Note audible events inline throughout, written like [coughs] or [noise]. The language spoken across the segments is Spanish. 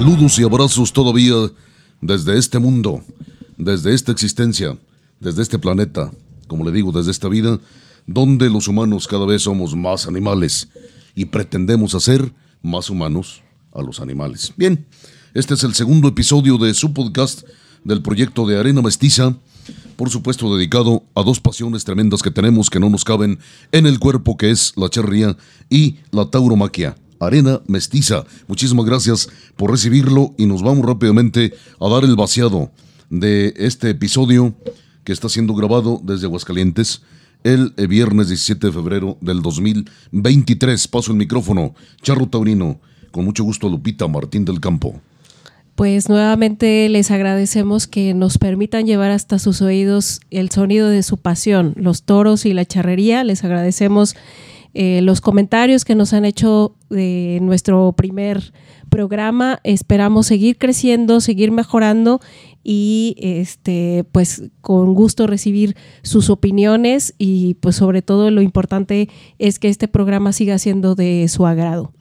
Saludos y abrazos todavía desde este mundo, desde esta existencia, desde este planeta, como le digo, desde esta vida, donde los humanos cada vez somos más animales y pretendemos hacer más humanos a los animales. Bien, este es el segundo episodio de su podcast del proyecto de Arena Mestiza, por supuesto dedicado a dos pasiones tremendas que tenemos que no nos caben en el cuerpo, que es la charría y la tauromaquia. Arena Mestiza. Muchísimas gracias por recibirlo y nos vamos rápidamente a dar el vaciado de este episodio que está siendo grabado desde Aguascalientes el viernes 17 de febrero del 2023. Paso el micrófono, Charro Taurino, con mucho gusto Lupita Martín del Campo. Pues nuevamente les agradecemos que nos permitan llevar hasta sus oídos el sonido de su pasión, los toros y la charrería. Les agradecemos eh, los comentarios que nos han hecho de nuestro primer programa. Esperamos seguir creciendo, seguir mejorando y este pues con gusto recibir sus opiniones y pues sobre todo lo importante es que este programa siga siendo de su agrado.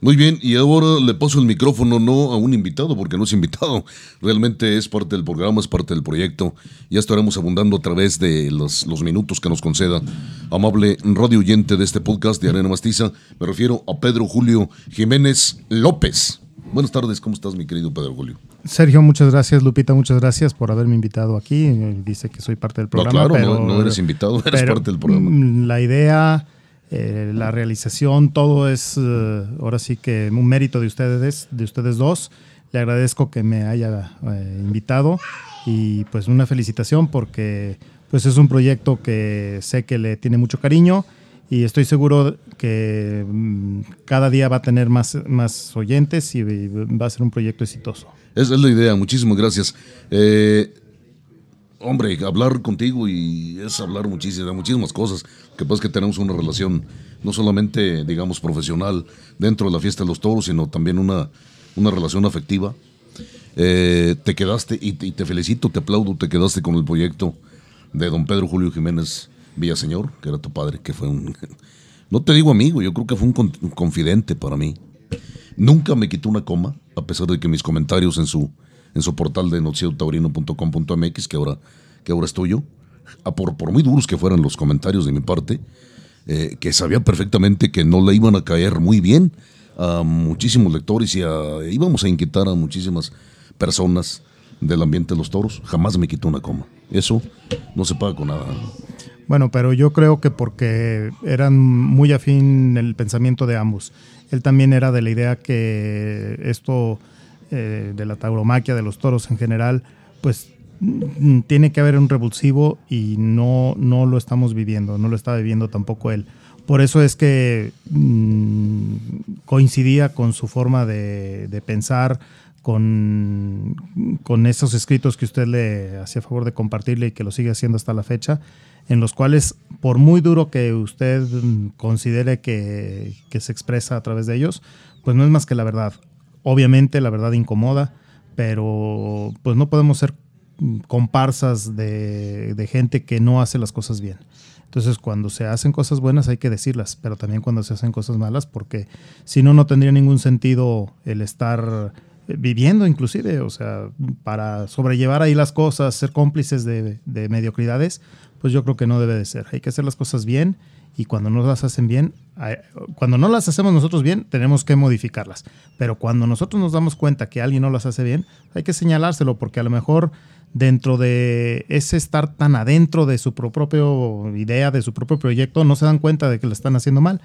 Muy bien, y ahora le paso el micrófono no a un invitado, porque no es invitado, realmente es parte del programa, es parte del proyecto. Ya estaremos abundando a través de los, los minutos que nos conceda. Amable radio oyente de este podcast de Arena Mastiza, me refiero a Pedro Julio Jiménez López. Buenas tardes, ¿cómo estás, mi querido Pedro Julio? Sergio, muchas gracias. Lupita, muchas gracias por haberme invitado aquí. Dice que soy parte del programa. No, claro, no, eres invitado, eres parte del programa. La idea eh, la realización, todo es eh, ahora sí que un mérito de ustedes, de ustedes dos. Le agradezco que me haya eh, invitado y pues una felicitación porque pues es un proyecto que sé que le tiene mucho cariño y estoy seguro que mm, cada día va a tener más, más oyentes y va a ser un proyecto exitoso. Esa es la idea, muchísimas gracias. Hombre, hablar contigo y es hablar muchísimas, muchísimas cosas. Que pasa que tenemos una relación no solamente, digamos, profesional dentro de la fiesta de los toros, sino también una, una relación afectiva. Eh, te quedaste, y, te felicito, te aplaudo, te quedaste con el proyecto de don Pedro Julio Jiménez Villaseñor, que era tu padre, que fue un, [laughs] no te digo amigo, yo creo que fue un confidente para mí. Nunca me quitó una coma, a pesar de que mis comentarios en su en su portal de noticietaurino.com.mx, que ahora, que ahora es tuyo, por, por muy duros que fueran los comentarios de mi parte, eh, que sabía perfectamente que no le iban a caer muy bien a muchísimos lectores y íbamos a inquietar a muchísimas personas del ambiente de los toros. Jamás me quitó una coma. Eso no se paga con nada. Bueno, pero yo creo que porque eran muy afín el pensamiento de ambos. Él también era de la idea que esto eh, de la tauromaquia, de los toros en general, pues tiene que haber un revulsivo y no, no lo estamos viviendo, no lo está viviendo tampoco él. Por eso es que mm, coincidía con su forma de, pensar, con, con, esos escritos que usted le hacía favor de compartirle y que lo sigue haciendo hasta la fecha, en los cuales, por muy duro que usted mm, considere que, que se expresa a través de ellos, pues no es más que la verdad. Obviamente la verdad incomoda, pero pues no podemos ser comparsas de, gente que no hace las cosas bien. Entonces, cuando se hacen cosas buenas hay que decirlas, pero también cuando se hacen cosas malas, porque si no, no tendría ningún sentido el estar viviendo inclusive, o sea, para sobrellevar ahí las cosas, ser cómplices de, mediocridades, pues yo creo que no debe de ser. Hay que hacer las cosas bien y cuando no las hacen bien, cuando no las hacemos nosotros bien, tenemos que modificarlas. Pero cuando nosotros nos damos cuenta que alguien no las hace bien, hay que señalárselo porque a lo mejor dentro de ese estar tan adentro de su propia idea, de su propio proyecto, no se dan cuenta de que lo están haciendo mal.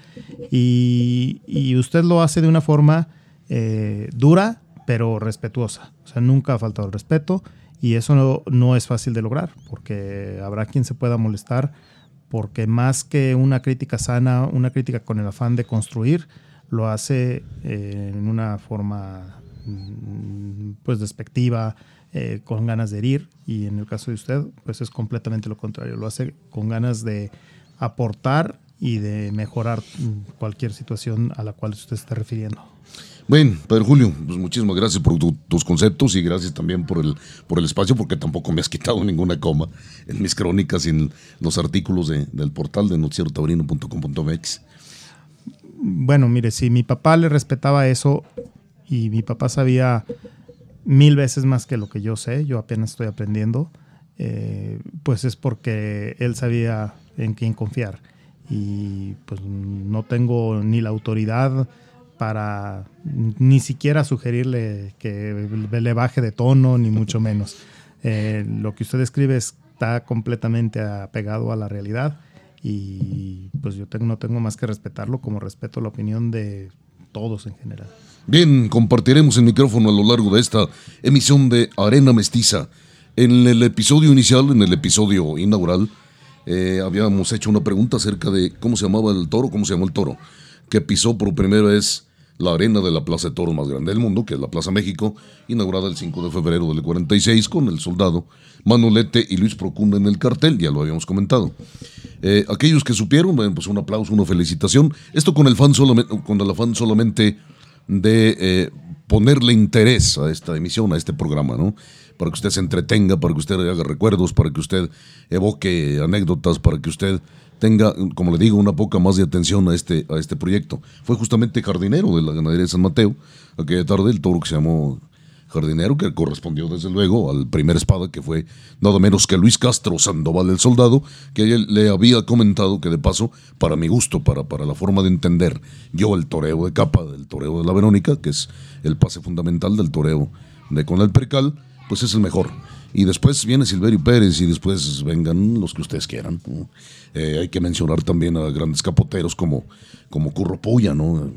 Y, usted lo hace de una forma eh, dura, pero respetuosa. O sea, nunca ha faltado el respeto y eso no, es fácil de lograr porque habrá quien se pueda molestar porque más que una crítica sana, una crítica con el afán de construir, lo hace eh, en una forma mm, pues despectiva, eh, con ganas de herir y en el caso de usted pues es completamente lo contrario, lo hace con ganas de aportar y de mejorar cualquier situación a la cual usted se está refiriendo. Bueno, Pedro Julio, pues muchísimas gracias por tus conceptos y gracias también por el, por el espacio, porque tampoco me has quitado [laughs] ninguna coma en mis crónicas y en los artículos del portal de noticiero-taurino.com.mx. Bueno, mire, si mi papá le respetaba eso y mi papá sabía mil veces más que lo que yo sé, yo apenas estoy aprendiendo, eh, pues es porque él sabía en quién confiar. Y pues no tengo ni la autoridad para ni siquiera sugerirle que le baje de tono, ni mucho menos. Eh, lo que usted escribe está completamente apegado a la realidad y pues yo tengo, no tengo más que respetarlo como respeto la opinión de todos en general. Bien, compartiremos el micrófono a lo largo de esta emisión de Arena Mestiza. En el episodio inicial, en el episodio inaugural, eh, habíamos hecho una pregunta acerca de cómo se llamaba el toro, cómo se llamó el toro, que pisó por primera vez la arena de la Plaza de Toros más grande del mundo, que es la Plaza México, inaugurada el 5 de febrero del 46 con el soldado Manolete y Luis Procuna en el cartel, ya lo habíamos comentado. Eh, aquellos que supieron, pues un aplauso, una felicitación. Esto con el, fan solamente, con el afán solamente de eh, ponerle interés a esta emisión, a este programa, ¿no? Para que usted se entretenga, para que usted haga recuerdos, para que usted evoque anécdotas, para que usted tenga, como le digo, una poca más de atención a este, a este proyecto. Fue justamente jardinero de la ganadería de San Mateo, aquella tarde el toro que se llamó jardinero, que correspondió desde luego al primer espada, que fue nada menos que Luis Castro Sandoval el Soldado, que él le había comentado que de paso, para mi gusto, para, para la forma de entender yo el toreo de capa, del toreo de la Verónica, que es el pase fundamental del toreo de con el percal, pues es el mejor. Y después viene Silverio Pérez y después vengan los que ustedes quieran. Eh, hay que mencionar también a grandes capoteros como, como Curro Puya, ¿no?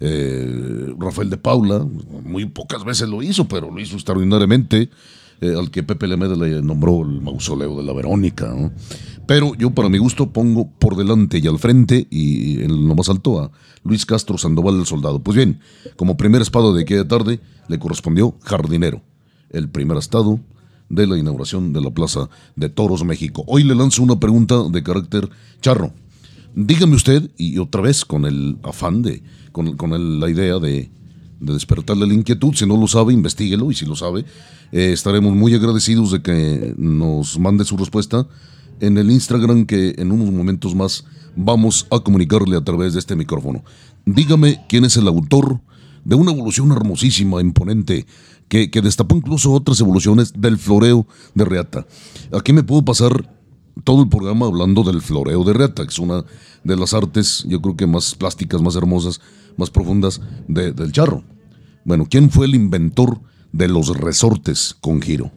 Eh, Rafael de Paula, muy pocas veces lo hizo, pero lo hizo extraordinariamente. Eh, al que Pepe Lemeda le nombró el mausoleo de la Verónica. Pero yo, para mi gusto, pongo por delante y al frente y en lo más alto a Luis Castro Sandoval el Soldado. Pues bien, como primer espado de aquella tarde, le correspondió Jardinero, el primer estado de la inauguración de la Plaza de Toros México. Hoy le lanzo una pregunta de carácter charro. Dígame usted, y otra vez con el afán de, con, con la idea de, de, despertarle la inquietud, si no lo sabe, investiguelo, y si lo sabe, eh, estaremos muy agradecidos de que nos mande su respuesta en el Instagram que en unos momentos más vamos a comunicarle a través de este micrófono. Dígame quién es el autor de una evolución hermosísima, imponente, que, destapó incluso otras evoluciones del floreo de reata. Aquí me puedo pasar todo el programa hablando del floreo de reata, que es una de las artes, yo creo que más plásticas, más hermosas, más profundas del charro. Bueno, ¿quién fue el inventor de los resortes con giro?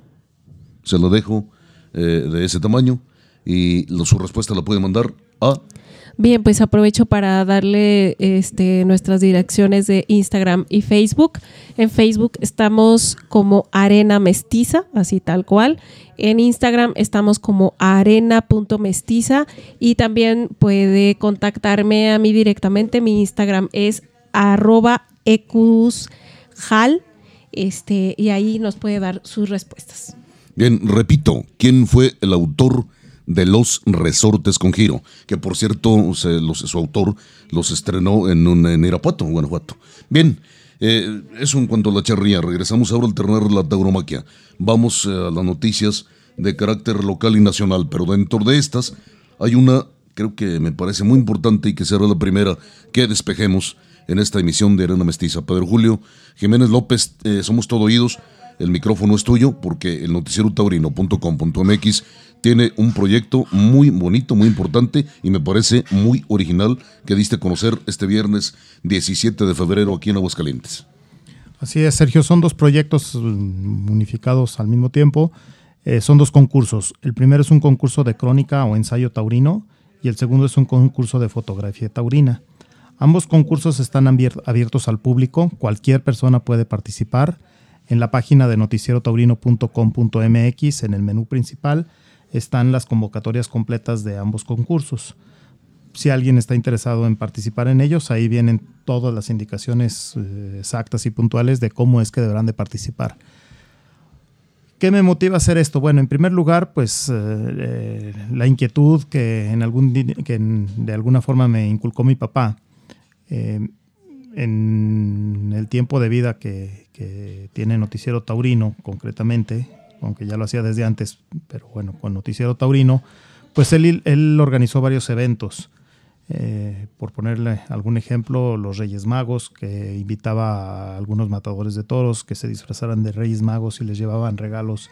Se lo dejo eh, de ese tamaño y su respuesta la puede mandar a Bien, pues aprovecho para darle este, nuestras direcciones de Instagram y Facebook. En Facebook estamos como Arena Mestiza, así tal cual. En Instagram estamos como arena.mestiza y también puede contactarme a mí directamente. Mi Instagram es arroba este, y ahí nos puede dar sus respuestas. Bien, repito, ¿quién fue el autor? De Los Resortes con Giro, que por cierto su autor los estrenó en, un, en Irapuato, Guanajuato. Bien, eh, eso en cuanto a la charría. Regresamos ahora al alternar la tauromaquia. Vamos eh, a las noticias de carácter local y nacional, pero dentro de estas hay una, creo que me parece muy importante y que será la primera que despejemos en esta emisión de Arena Mestiza. Pedro Julio Jiménez López, eh, somos todo oídos. El micrófono es tuyo porque el noticiero taurino.com.mx tiene un proyecto muy bonito, muy importante y me parece muy original que diste a conocer este viernes 17 de febrero aquí en Aguascalientes. Así es, Sergio, son dos proyectos mm, unificados al mismo tiempo. Eh, son dos concursos. El primero es un concurso de crónica o ensayo taurino y el segundo es un concurso de fotografía taurina. Ambos concursos están abiertos al público, cualquier persona puede participar. En la página de noticierotaurino.com.mx, en el menú principal, están las convocatorias completas de ambos concursos. Si alguien está interesado en participar en ellos, ahí vienen todas las indicaciones eh, exactas y puntuales de cómo es que deberán de participar. ¿Qué me motiva a hacer esto? Bueno, en primer lugar, pues eh, eh, la inquietud que, en algún, que de alguna forma me inculcó mi papá en el tiempo de vida que, que, tiene Noticiero Taurino, concretamente, aunque ya lo hacía desde antes, pero bueno, con Noticiero Taurino, pues él, él organizó varios eventos. Eh, por ponerle algún ejemplo, los Reyes Magos, que invitaba a algunos matadores de toros que se disfrazaran de Reyes Magos y les llevaban regalos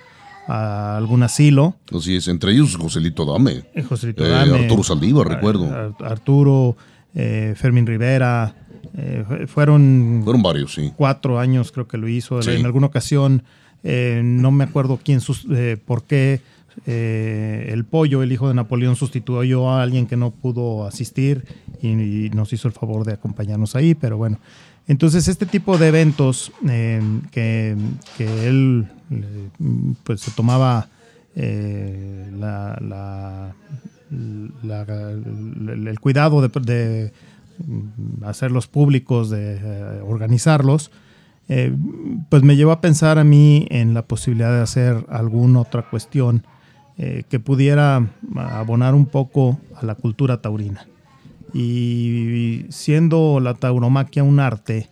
a algún asilo. Así es, entre ellos Joselito Dame. Eh, Joselito eh, Dame Arturo Saldívar, recuerdo. Arturo, Fermín Rivera. fueron, fueron varios, sí. Cuatro años creo que lo hizo. En alguna ocasión, no me acuerdo quién, por qué eh, el pollo, el hijo de Napoleón, sustituyó a alguien que no pudo asistir y, nos hizo el favor de acompañarnos ahí, pero bueno. Entonces, este tipo de eventos eh, que, él eh, pues se tomaba la, el cuidado de, hacerlos públicos, de organizarlos, pues me llevó a pensar a mí en la posibilidad de hacer alguna otra cuestión eh, que pudiera abonar un poco a la cultura taurina. Y siendo la tauromaquia un arte,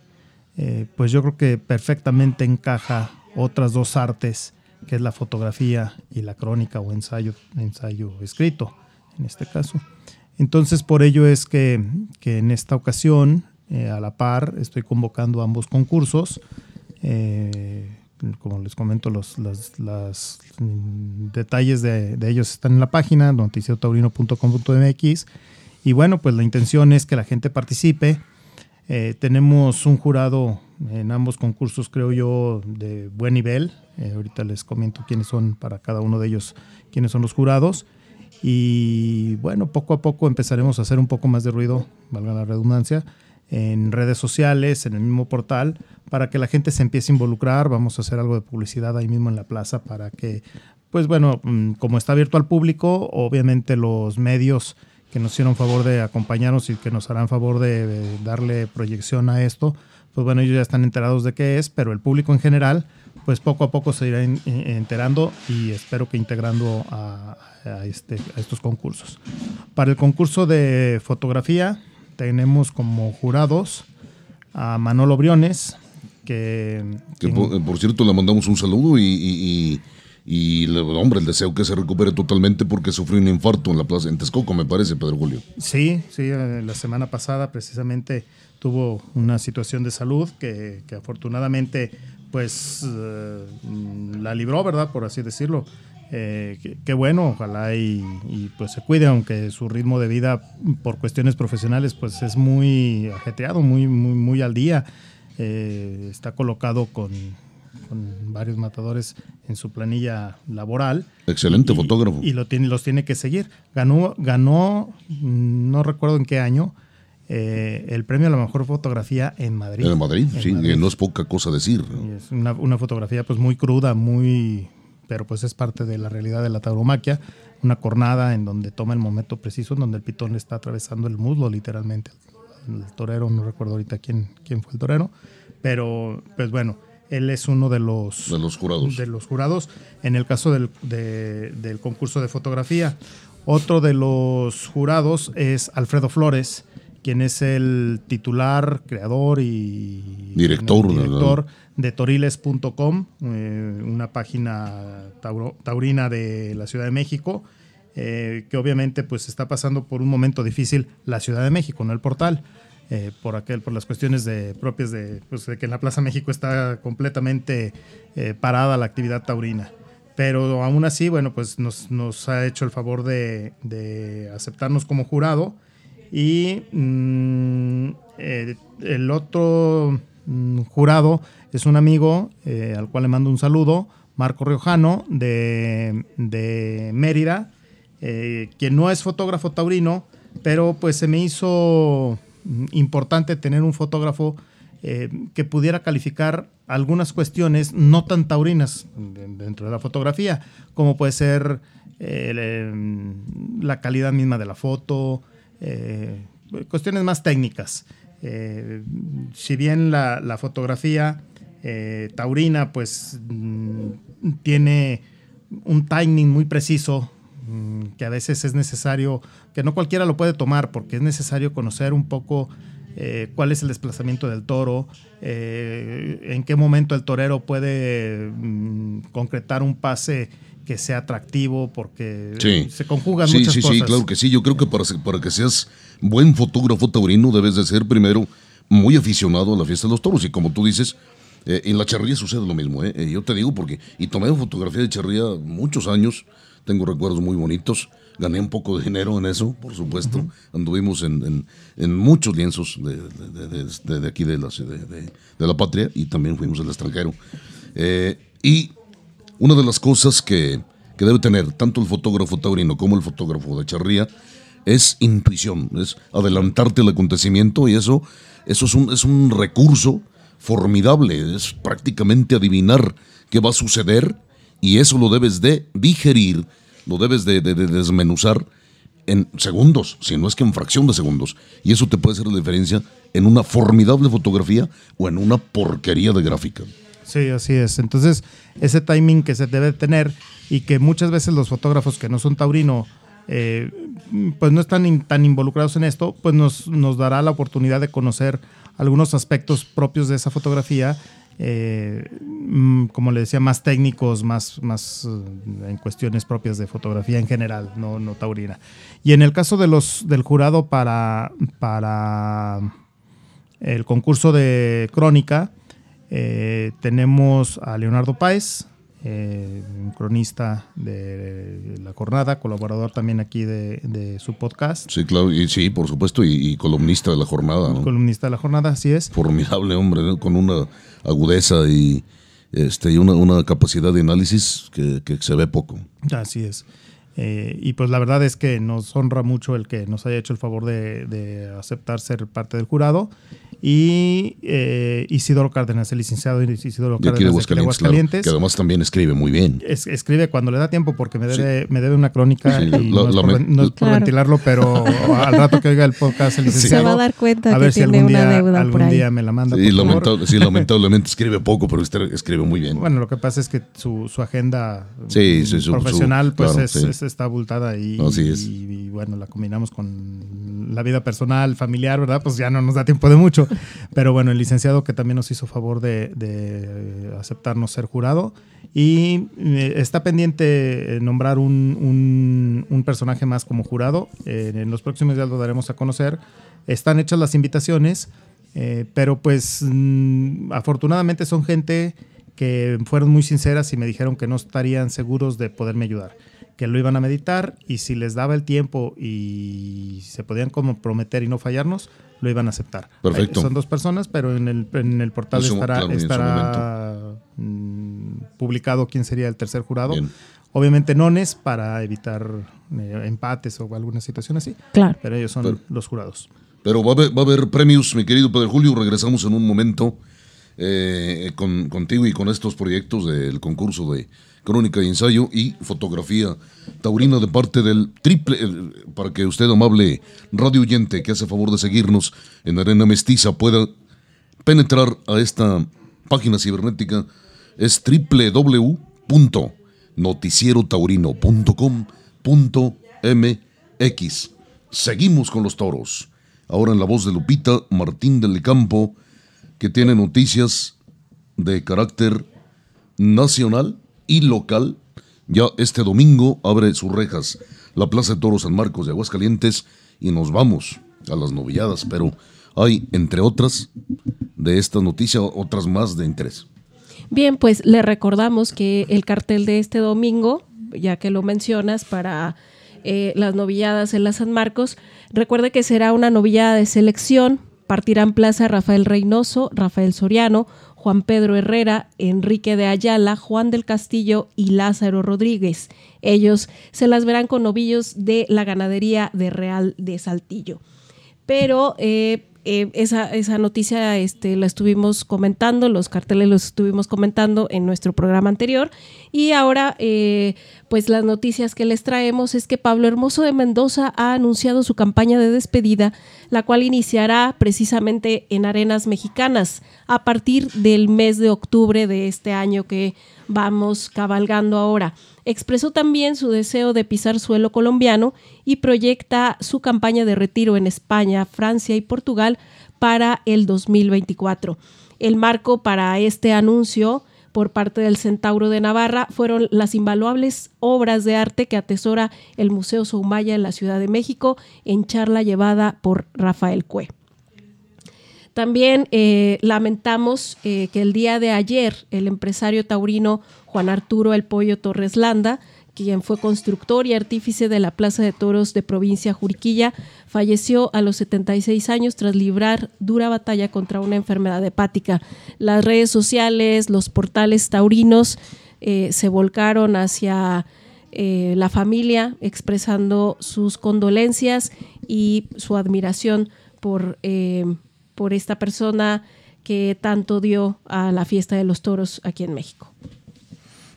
eh, pues yo creo que perfectamente encaja otras dos artes, que es la fotografía y la crónica o ensayo, ensayo escrito, en este caso. Entonces, por ello es que, en esta ocasión, eh, a la par, estoy convocando ambos concursos como les comento, los las, mm, detalles de, ellos están en la página noticiautaurino.com.mx. Y bueno, pues la intención es que la gente participe. Eh, tenemos un jurado en ambos concursos, creo yo, de buen nivel. Eh, ahorita les comento quiénes son para cada uno de ellos, quiénes son los jurados. Y bueno, poco a poco empezaremos a hacer un poco más de ruido, valga la redundancia, en redes sociales, en el mismo portal, para que la gente se empiece a involucrar. Vamos a hacer algo de publicidad ahí mismo en la plaza para que, pues bueno, mm, como está abierto al público, obviamente los medios que nos hicieron favor de acompañarnos y que nos harán favor de, darle proyección a esto, pues bueno, ellos ya están enterados de qué es, pero el público en general, pues poco a poco se irá enterando y espero que integrando a, este, a estos concursos. Para el concurso de fotografía tenemos como jurados a Manolo Briones, que... por, cierto le mandamos un saludo y, y, hombre, el deseo que se recupere totalmente porque sufrió un infarto en la plaza, en Texcoco, me parece, Pedro Julio. Sí, sí, eh, la semana pasada precisamente tuvo una situación de salud que, afortunadamente pues eh, la libró, ¿verdad? Por así decirlo. Eh, qué, bueno, ojalá y, y, pues se cuide, aunque su ritmo de vida por cuestiones profesionales pues es muy ajetreado, muy, muy, muy al día. Eh, está colocado con, varios matadores en su planilla laboral. Excelente fotógrafo. Y lo tiene, los tiene que seguir. Ganó, ganó, no recuerdo en qué año, eh, el premio a la mejor fotografía en Madrid. En Madrid, sí, no es poca cosa decir. Es una, una, fotografía pues muy cruda, muy, pero pues es parte de la realidad de la tauromaquia. Una cornada en donde toma el momento preciso, en donde el pitón le está atravesando el muslo literalmente el torero, no recuerdo ahorita quién, quién fue el torero, pero pues bueno, él es uno de los, de los jurados. De los jurados en el caso del, del concurso de fotografía. Otro de los jurados es Alfredo Flores, quien es el titular, creador y director, director de toriles.com, eh, una página taurina de la Ciudad de México eh, que obviamente pues está pasando por un momento difícil la Ciudad de México, no el portal. Eh, por aquel, por las cuestiones de, propias de, pues, de, que en la Plaza México está completamente parada la actividad taurina. Pero aún así, bueno, pues nos, nos ha hecho el favor de, de aceptarnos como jurado. Y mm, eh, el otro mm, jurado es un amigo al cual le mando un saludo, Marco Riojano, de, de Mérida, quien no es fotógrafo taurino, pero pues se me hizo importante tener un fotógrafo eh, que pudiera calificar algunas cuestiones no tan taurinas dentro de la fotografía, como puede ser eh, la calidad misma de la foto, eh, cuestiones más técnicas. si bien la, fotografía taurina pues mm, tiene un timing muy preciso Mm, que a veces es necesario, que no cualquiera lo puede tomar, porque es necesario conocer un poco eh, cuál es el desplazamiento del toro, eh, en qué momento el torero puede mm, concretar un pase que sea atractivo, porque se conjugan sí, muchas sí, cosas. Sí, claro que sí. Yo creo que para, para que seas buen fotógrafo taurino debes de ser primero muy aficionado a la fiesta de los toros. Y como tú dices, eh, en la charría sucede lo mismo. Yo te digo porque, y tomé fotografía de charría muchos años, tengo recuerdos muy bonitos. Gané un poco de dinero en eso, por supuesto. Anduvimos en, muchos lienzos de, aquí de la, de, la patria y también fuimos al extranjero. Eh, y una de las cosas que, debe tener tanto el fotógrafo taurino como el fotógrafo de charría es intuición, es adelantarte al acontecimiento y eso, eso es, un, es un recurso formidable, es prácticamente adivinar qué va a suceder y eso lo debes de digerir, lo debes de, desmenuzar en segundos, si no es que en fracción de segundos. Y eso te puede hacer la diferencia en una formidable fotografía o en una porquería de gráfica. Sí, así es. Entonces, ese timing que se debe tener y que muchas veces los fotógrafos que no son taurino, eh, pues no están tan involucrados en esto, pues nos, nos dará la oportunidad de conocer algunos aspectos propios de esa fotografía eh, mm, como le decía, más técnicos, más, más eh, en cuestiones propias de fotografía en general, no, no taurina. Y en el caso de los, del jurado para, para el concurso de crónica, eh, tenemos a Leonardo Páez, eh, un cronista de la jornada, colaborador también aquí de, su podcast. Sí, claro, y sí, por supuesto, y, columnista de la jornada. Columnista de la jornada, así es. Formidable hombre, con una agudeza y, este, y una, capacidad de análisis que, se ve poco. Así es. Eh, y pues la verdad es que nos honra mucho el que nos haya hecho el favor de, de aceptar ser parte del jurado y eh, Isidoro Cárdenas, el licenciado Isidoro Cárdenas de, Aguascalientes, que además también escribe muy bien. escribe cuando le da tiempo porque me debe, me debe una crónica y no, es por, ventilarlo, pero al rato que oiga el podcast el licenciado se va a dar cuenta a ver si algún día, algún día me la manda. sí, lamentablemente escribe poco, pero escribe muy bien. Bueno, lo que pasa es que su, su agenda profesional pues es, está abultada y, y bueno, la combinamos con la vida personal, familiar, ¿verdad? Pues ya no nos da tiempo de mucho. [laughs] Pero bueno, el licenciado que también nos hizo favor de, aceptarnos ser jurado. Y eh, está pendiente eh, nombrar un, personaje más como jurado. Eh, en los próximos días lo daremos a conocer. Están hechas las invitaciones, pero pues mm, afortunadamente son gente que fueron muy sinceras y me dijeron que no estarían seguros de poderme ayudar que lo iban a meditar y si les daba el tiempo y se podían comprometer y no fallarnos, lo iban a aceptar. Perfecto. Son dos personas, pero en el, en el portal estará, estará mm, publicado quién sería el tercer jurado. Obviamente nones para evitar eh, empates o alguna situación así. Claro. Pero ellos son los jurados. Pero va a, haber, premios, mi querido Pedro Julio. Regresamos en un momento eh, con, contigo y con estos proyectos del concurso de crónica y ensayo y fotografía taurina de parte del triple, para que usted, amable radio oyente que hace favor de seguirnos en Arena Mestiza, pueda penetrar a esta página cibernética, es www.noticierotaurino.com.mx. Seguimos con los toros. Ahora en la voz de Lupita Martín del Campo, que tiene noticias de carácter nacional y local. Ya este domingo abre sus rejas la Plaza de Toros San Marcos de Aguascalientes y nos vamos a las novilladas, pero hay, entre otras, de esta noticia, otras más de interés. Bien, pues le recordamos que el cartel de este domingo, ya que lo mencionas, para eh, las novilladas en la San Marcos, recuerde que será una novillada de selección. Partirán Plaza Rafael Reynoso, Rafael Soriano, Juan Pedro Herrera, Enrique de Ayala, Juan del Castillo y Lázaro Rodríguez. Ellos se las verán con novillos de la ganadería de Real de Saltillo. Pero eh, eh, esa, esa, noticia este, la estuvimos comentando, los carteles los estuvimos comentando en nuestro programa anterior y ahora eh, pues las noticias que les traemos es que Pablo Hermoso de Mendoza ha anunciado su campaña de despedida, la cual iniciará precisamente en arenas mexicanas a partir del mes de octubre de este año que vamos cabalgando ahora. Expresó también su deseo de pisar suelo colombiano y proyecta su campaña de retiro en España, Francia y Portugal para el 2024. El marco para este anuncio por parte del Centauro de Navarra fueron las invaluables obras de arte que atesora el Museo Soumaya en la Ciudad de México en charla llevada por Rafael Cue. También eh, lamentamos eh, que el día de ayer el empresario taurino Juan Arturo El Pollo Torres Landa, quien fue constructor y artífice de la Plaza de Toros de provincia Juriquilla, falleció a los 76 años tras librar dura batalla contra una enfermedad hepática. Las redes sociales, los portales taurinos eh, se volcaron hacia eh, la familia expresando sus condolencias y su admiración por, eh, por esta persona que tanto dio a la fiesta de los toros aquí en México.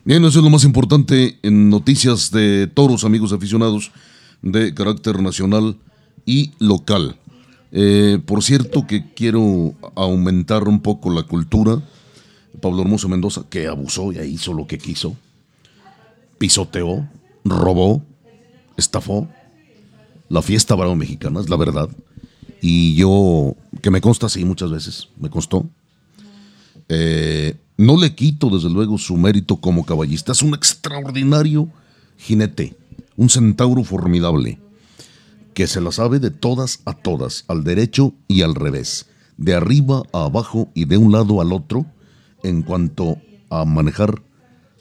Bien, eso es lo más importante en noticias de toros, amigos aficionados, de carácter nacional y local. Eh, por cierto que quiero aumentar un poco la cultura. Pablo Hermoso Mendoza, que abusó y hizo lo que quiso, pisoteó, robó, estafó la fiesta bravo mexicana, es la verdad. Y yo, que me consta así muchas veces, me costó. Eh, no le quito, desde luego, su mérito como caballista. Es un extraordinario jinete, un centauro formidable, que se la sabe de todas a todas, al derecho y al revés, de arriba a abajo y de un lado al otro, en cuanto a manejar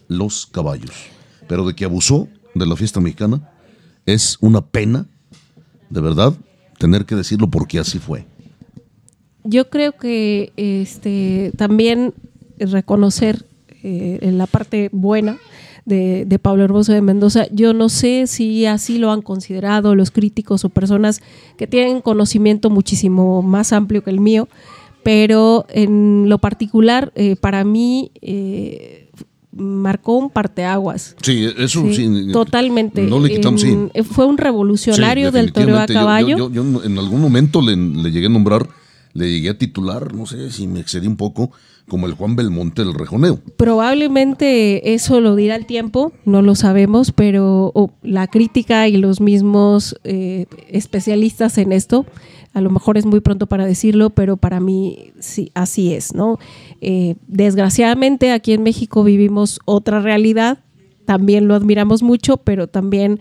los caballos. Pero de que abusó de la fiesta mexicana, es una pena, de verdad, tener que decirlo porque así fue. Yo creo que este también reconocer eh, en la parte buena de, Pablo Hermoso de Mendoza. Yo no sé si así lo han considerado los críticos o personas que tienen conocimiento muchísimo más amplio que el mío, pero en lo particular, eh, para mí, eh, marcó un parteaguas. Sí, eso sí. totalmente. No le quitamos, sí. Fue un revolucionario del toreo a caballo. Yo, en algún momento le, le, llegué a nombrar, le llegué a titular, no sé si me excedí un poco, como el Juan Belmonte del Rejoneo. Probablemente eso lo dirá el tiempo, no lo sabemos, pero la crítica y los mismos eh, especialistas en esto, a lo mejor es muy pronto para decirlo, pero para mí sí, así es, ¿no? Eh, desgraciadamente aquí en México vivimos otra realidad, también lo admiramos mucho, pero también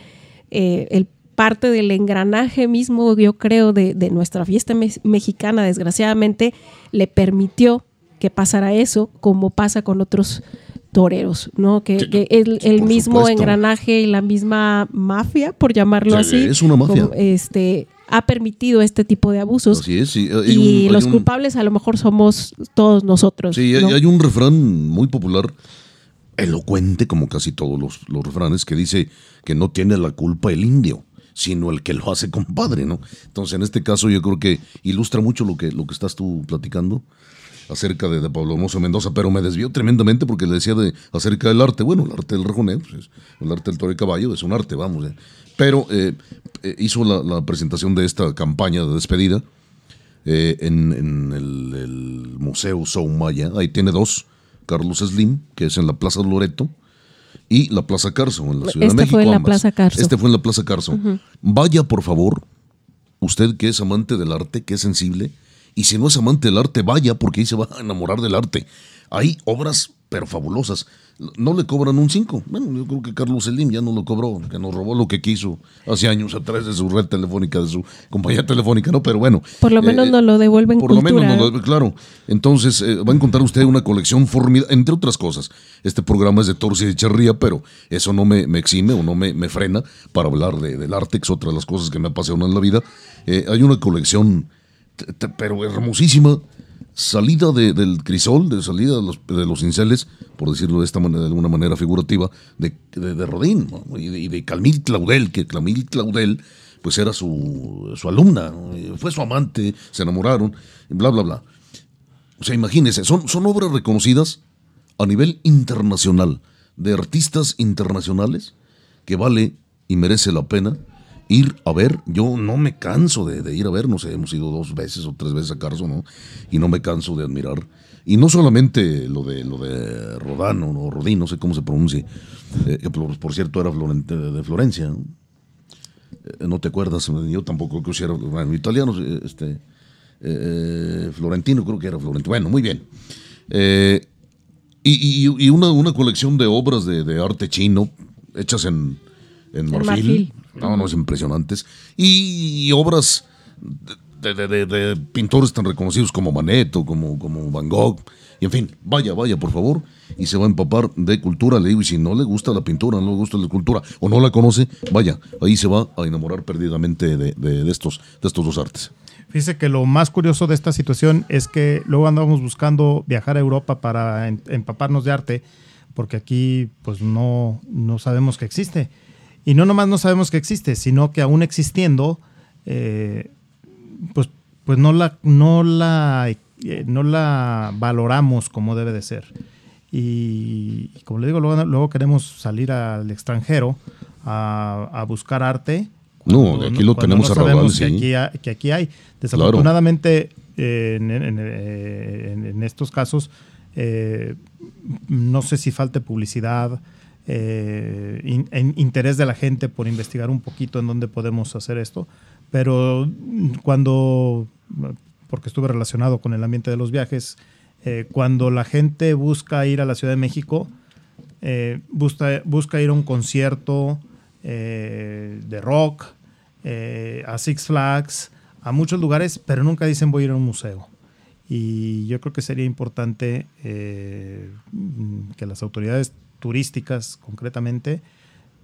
eh, el parte del engranaje mismo, yo creo, de, nuestra fiesta mexicana, desgraciadamente, le permitió que pasara eso, como pasa con otros toreros, ¿no? Que, el, mismo engranaje y la misma mafia, por llamarlo así, es una mafia. este, ha permitido este tipo de abusos. y los culpables a lo mejor somos todos nosotros. Sí, hay, un refrán muy popular, elocuente como casi todos los, los refranes, que dice que no tiene la culpa el indio sino el que lo hace compadre, ¿no? Entonces, en este caso yo creo que ilustra mucho lo que, lo que estás tú platicando acerca de, Pablo Hermoso Mendoza, pero me desvió tremendamente porque le decía de, acerca del arte. Bueno, el arte del rejoneo, pues, el arte del toro y caballo es un arte, vamos. Eh. Pero eh, eh, hizo la, presentación de esta campaña de despedida en, el, Museo Soumaya. Ahí tiene dos, Carlos Slim, que es en la Plaza Loreto, y la Plaza Carso, en la Ciudad de México. Este fue en la Plaza Carso. Este fue en la Plaza Carso. Vaya, por favor, usted que es amante del arte, que es sensible, y si no es amante del arte, vaya, porque ahí se va a enamorar del arte. Hay obras, pero fabulosas. no le cobran un 5. Bueno, yo creo que Carlos Selim ya no lo cobró, que nos robó lo que quiso hace años a través de su red telefónica, de su compañía telefónica, ¿no? Pero bueno. Por lo menos eh, nos lo devuelven Por lo menos, nos lo, claro. Entonces, eh, va a encontrar usted una colección formidable, entre otras cosas. Este programa es de Torsi y de Charría, pero eso no me, exime o no me, frena para hablar de, del arte, que es otra de las cosas que me apasionan en la vida. Eh, hay una colección, pero hermosísima salida del crisol, de salida de los, de los inceles, por decirlo de esta manera, de alguna manera figurativa, de, de, Rodín y, de, Calmil Claudel, que Calmil Claudel pues era su, su alumna, fue su amante, se enamoraron, bla, bla, bla. O sea, imagínense, son, son obras reconocidas a nivel internacional, de artistas internacionales, que vale y merece la pena ir a ver, yo no me canso de, ir a ver, no sé, hemos ido dos veces o tres veces a Carso, ¿no? Y no me canso de admirar. Y no solamente lo de lo de Rodano o Rodín, no sé cómo se pronuncia, eh, que por, cierto era de Florencia, ¿no? Eh, no te acuerdas, yo tampoco creo que era bueno, italiano, este, eh, florentino, creo que era florentino. Bueno, muy bien. y, una, una, colección de obras de, arte chino hechas en, en marfil no, no, es impresionantes. Y, obras de, pintores tan reconocidos como Manet o como, como Van Gogh. Y en fin, vaya, vaya, por favor, y se va a empapar de cultura. Le digo, y si no le gusta la pintura, no le gusta la escultura, o no la conoce, vaya, ahí se va a enamorar perdidamente de, estos, de estos dos artes. Fíjese que lo más curioso de esta situación es que luego andamos buscando viajar a Europa para empaparnos de arte, porque aquí pues no, no sabemos que existe. Y no nomás no sabemos que existe, sino que aún existiendo, eh, pues, pues no, la, no, la, eh, no la valoramos como debe de ser. Y, como le digo, luego, queremos salir al extranjero a, buscar arte. no, de aquí lo tenemos a sabemos que, aquí que aquí hay. Desafortunadamente, en, en, estos casos, eh, no sé si falte publicidad, eh, interés de la gente por investigar un poquito en dónde podemos hacer esto, pero cuando, porque estuve relacionado con el ambiente de los viajes, eh, cuando la gente busca ir a la Ciudad de México, eh, busca, busca, ir a un concierto eh, de rock, a Six Flags, a muchos lugares, pero nunca dicen voy a ir a un museo. Y yo creo que sería importante que las autoridades turísticas concretamente,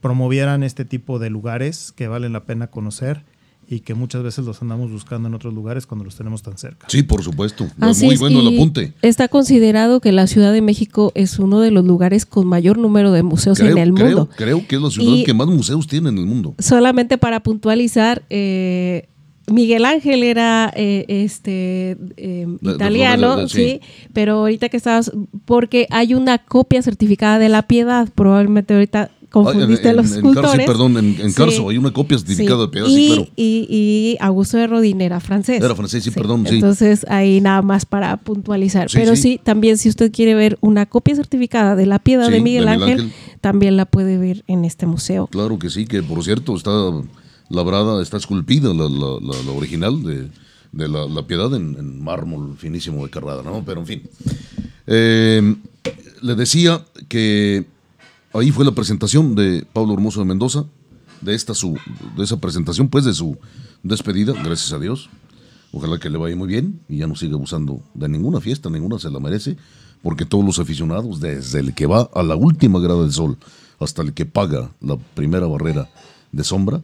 promovieran este tipo de lugares que valen la pena conocer y que muchas veces los andamos buscando en otros lugares cuando los tenemos tan cerca. Sí, por supuesto. Muy bueno el apunte. Está considerado que la Ciudad de México es uno de los lugares con mayor número de museos en el mundo. Creo que es la ciudad que más museos tiene en el mundo. Solamente para puntualizar, eh, Miguel Ángel era eh, este em, italiano, sí, pero ahorita que estabas, porque hay una copia certificada de la piedad, probablemente ahorita confundiste los escultores. perdón, en, Carso hay una copia certificada de piedad, y, sí, claro. Y, Augusto de Rodín era francés. Era francés, sí, perdón, sí. Entonces ahí nada más para puntualizar. pero sí. también si usted quiere ver una copia certificada de la piedad de Miguel, Ángel, también la puede ver en este museo. Claro que sí, que por cierto está labrada, está esculpida la, la, original de, la, piedad en, mármol finísimo de Carrada, ¿no? Pero en fin. Eh, le decía que ahí fue la presentación de Pablo Hermoso de Mendoza, de esta su, de esa presentación, pues de su despedida, gracias a Dios. Ojalá que le vaya muy bien y ya no siga abusando de ninguna fiesta, ninguna se la merece, porque todos los aficionados, desde el que va a la última grada del sol hasta el que paga la primera barrera de sombra,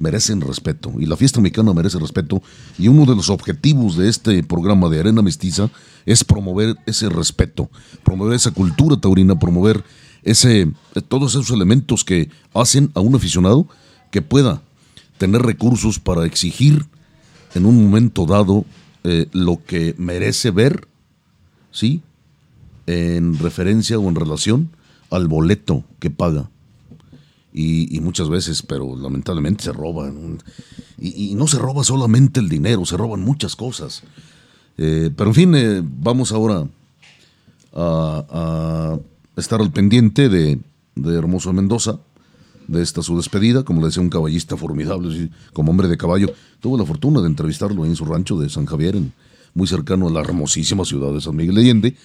merecen respeto y la fiesta mexicana merece respeto y uno de los objetivos de este programa de Arena Mestiza es promover ese respeto, promover esa cultura taurina, promover ese todos esos elementos que hacen a un aficionado que pueda tener recursos para exigir en un momento dado eh, lo que merece ver, ¿sí? En referencia o en relación al boleto que paga y, muchas veces, pero lamentablemente se roban. Y, no se roba solamente el dinero, se roban muchas cosas. Eh, pero en fin, eh, vamos ahora a, estar al pendiente de, Hermoso Mendoza, de esta su despedida, como le decía, un caballista formidable, como hombre de caballo. Tuve la fortuna de entrevistarlo en su rancho de San Javier, muy cercano a la hermosísima ciudad de San Miguel de Allende.